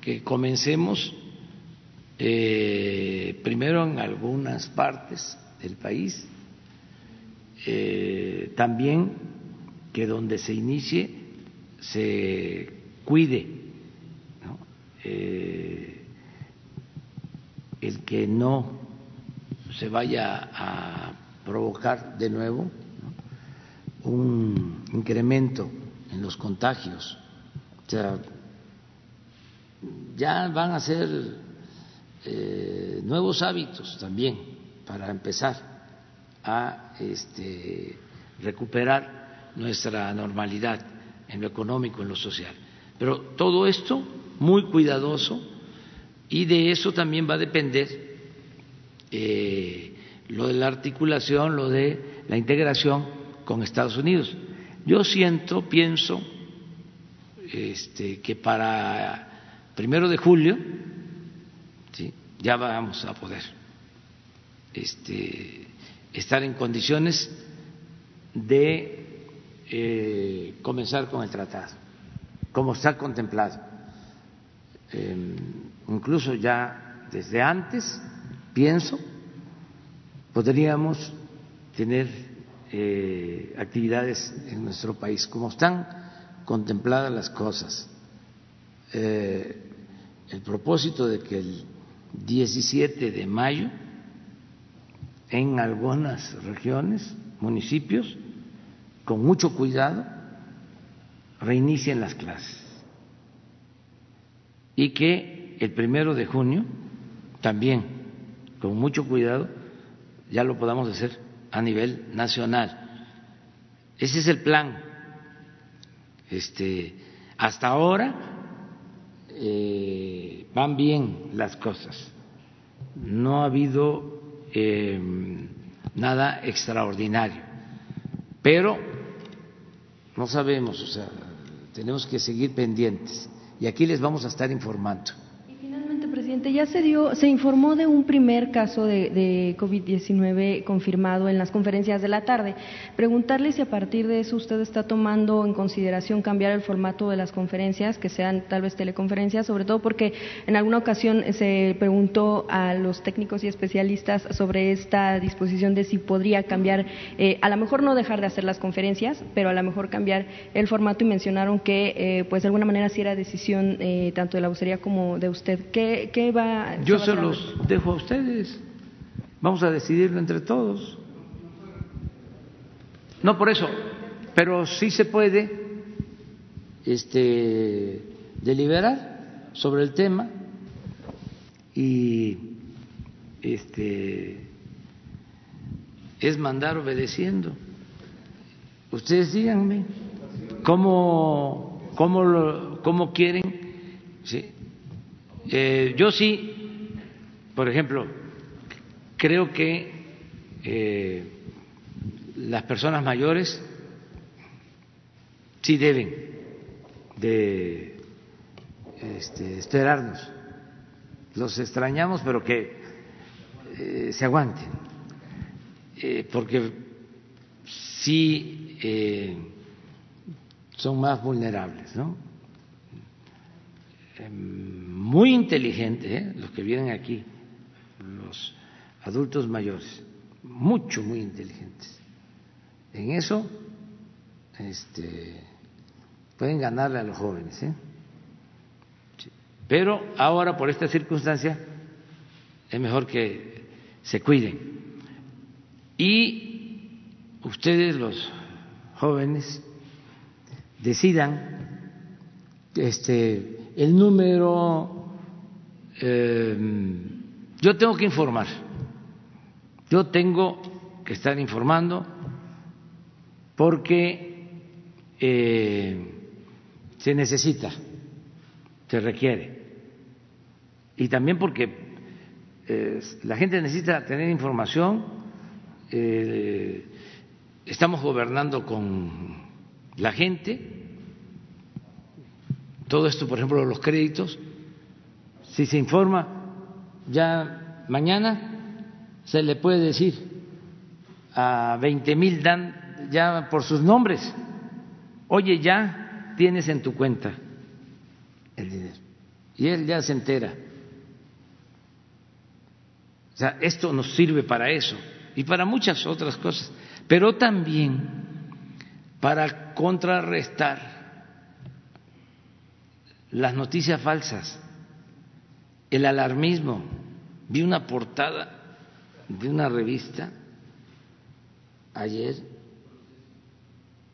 que comencemos eh, primero en algunas partes del país, eh, también que donde se inicie se cuide eh, el que no se vaya a provocar de nuevo un incremento en los contagios. O sea, ya van a ser eh, nuevos hábitos también para empezar a este, recuperar nuestra normalidad en lo económico, en lo social. Pero todo esto muy cuidadoso y de eso también va a depender eh, lo de la articulación, lo de la integración con Estados Unidos. Yo siento, pienso, este, que para primero de julio ya vamos a poder este, estar en condiciones de eh, comenzar con el tratado, como está contemplado. Em, incluso ya desde antes, pienso, podríamos tener eh, actividades en nuestro país, como están contempladas las cosas. Eh, el propósito de que el 17 de mayo en algunas regiones, municipios, con mucho cuidado, reinicien las clases. Y que el primero de junio, también, con mucho cuidado, ya lo podamos hacer a nivel nacional. Ese es el plan. Este, hasta ahora eh, van bien las cosas. No ha habido eh, nada extraordinario, pero no sabemos, o sea, tenemos que seguir pendientes. Y aquí les vamos a estar informando
ya se dio, se informó de un primer caso de, COVID-19 confirmado en las conferencias de la tarde. Preguntarle si a partir de eso usted está tomando en consideración cambiar el formato de las conferencias, que sean tal vez teleconferencias, sobre todo porque en alguna ocasión se preguntó a los técnicos y especialistas sobre esta disposición de si podría cambiar, eh, a lo mejor no dejar de hacer las conferencias, pero a lo mejor cambiar el formato y mencionaron que, eh, pues de alguna manera sí era decisión eh, tanto de la vocería como de usted. ¿Qué,
yo se, los dejo a ustedes. Vamos a decidirlo entre todos. No por eso, pero sí se puede este, deliberar sobre el tema y este, es mandar obedeciendo. Ustedes díganme cómo, cómo, lo, cómo quieren. ¿sí? Eh, yo sí, por ejemplo, creo que eh, las personas mayores sí deben de este, esperarnos. Los extrañamos, pero que eh, se aguanten, porque sí son más vulnerables, ¿no? Em, muy inteligentes, ¿eh? los que vienen aquí, los adultos mayores, mucho, muy inteligentes. En eso este, pueden ganarle a los jóvenes. ¿eh? Pero ahora, por esta circunstancia, es mejor que se cuiden. Y ustedes, los jóvenes, decidan este, el número, eh, yo tengo que informar, yo tengo que estar informando porque eh, se necesita, se requiere, y también porque la gente necesita tener información. Eh, estamos gobernando con la gente. Todo esto, por ejemplo, los créditos. Si se informa, ya mañana se le puede decir a 20 mil dan ya por sus nombres. Oye, ya tienes en tu cuenta el dinero. Y él ya se entera. O sea, esto nos sirve para eso y para muchas otras cosas, pero también para contrarrestar las noticias falsas, el alarmismo. Vi una portada de una revista ayer,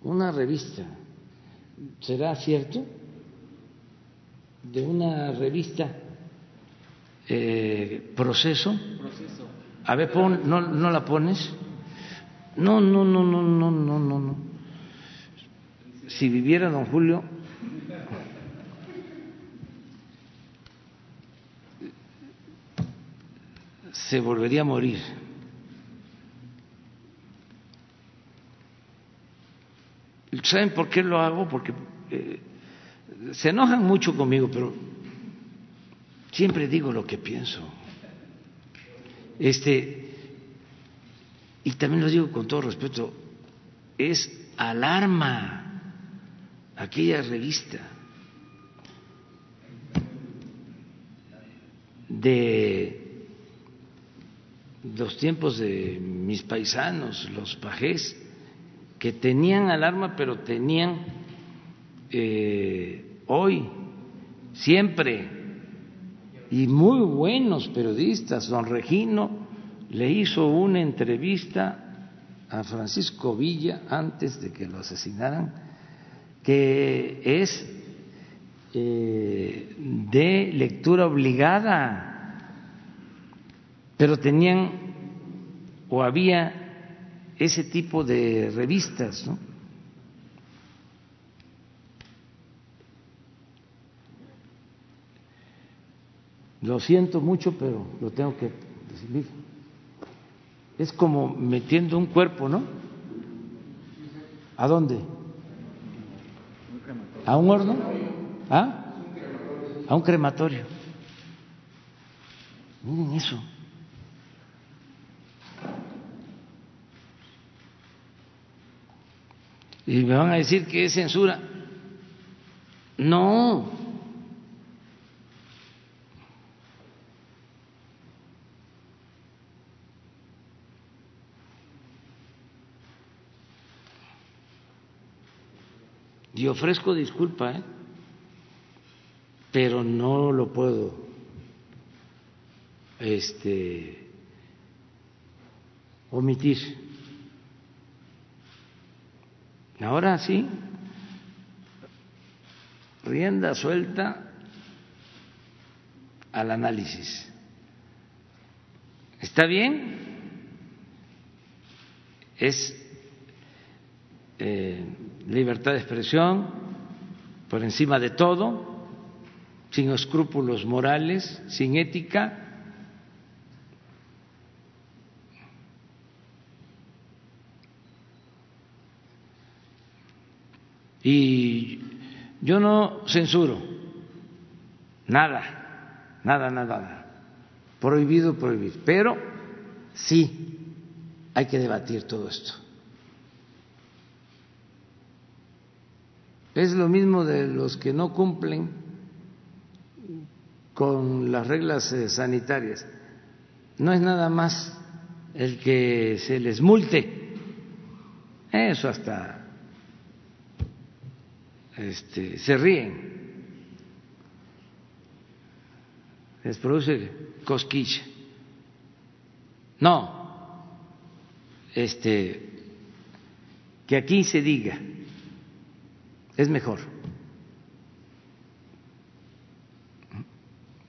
una revista, ¿será cierto? De una revista, eh, Proceso. A ver, pon, no, no la pones. No, no, no, no, no, no, no, no. Si viviera don Julio, se volvería a morir. ¿Saben por qué lo hago? Porque eh, se enojan mucho conmigo, pero siempre digo lo que pienso. Este, y también lo digo con todo respeto, es alarma aquella revista de los tiempos de mis paisanos, los pajés, que tenían alarma, pero tenían eh, hoy, siempre, y muy buenos periodistas. Don Regino le hizo una entrevista a Francisco Villa antes de que lo asesinaran, que es eh, de lectura obligada pero tenían o había ese tipo de revistas, ¿no? Lo siento mucho, pero lo tengo que decir. Es como metiendo un cuerpo, ¿no? ¿A dónde? ¿A un horno? ¿Ah? A un crematorio. Miren eso. Y me van a decir que es censura. No. Y ofrezco disculpa, ¿eh? pero no lo puedo este, omitir. Ahora sí, rienda suelta al análisis. ¿Está bien? Es eh, libertad de expresión por encima de todo, sin escrúpulos morales, sin ética Y yo no censuro nada, nada, nada, nada. Prohibido, prohibir. Pero sí hay que debatir todo esto. Es lo mismo de los que no cumplen con las reglas eh, sanitarias. No es nada más el que se les multe. Eso hasta este, se ríen, les produce cosquilla. No, este, que aquí se diga, es mejor.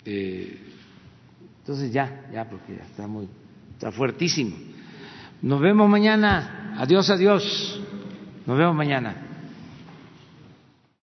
Eh, entonces ya, ya, porque ya está muy, está fuertísimo. Nos vemos mañana. Adiós, adiós. Nos vemos mañana.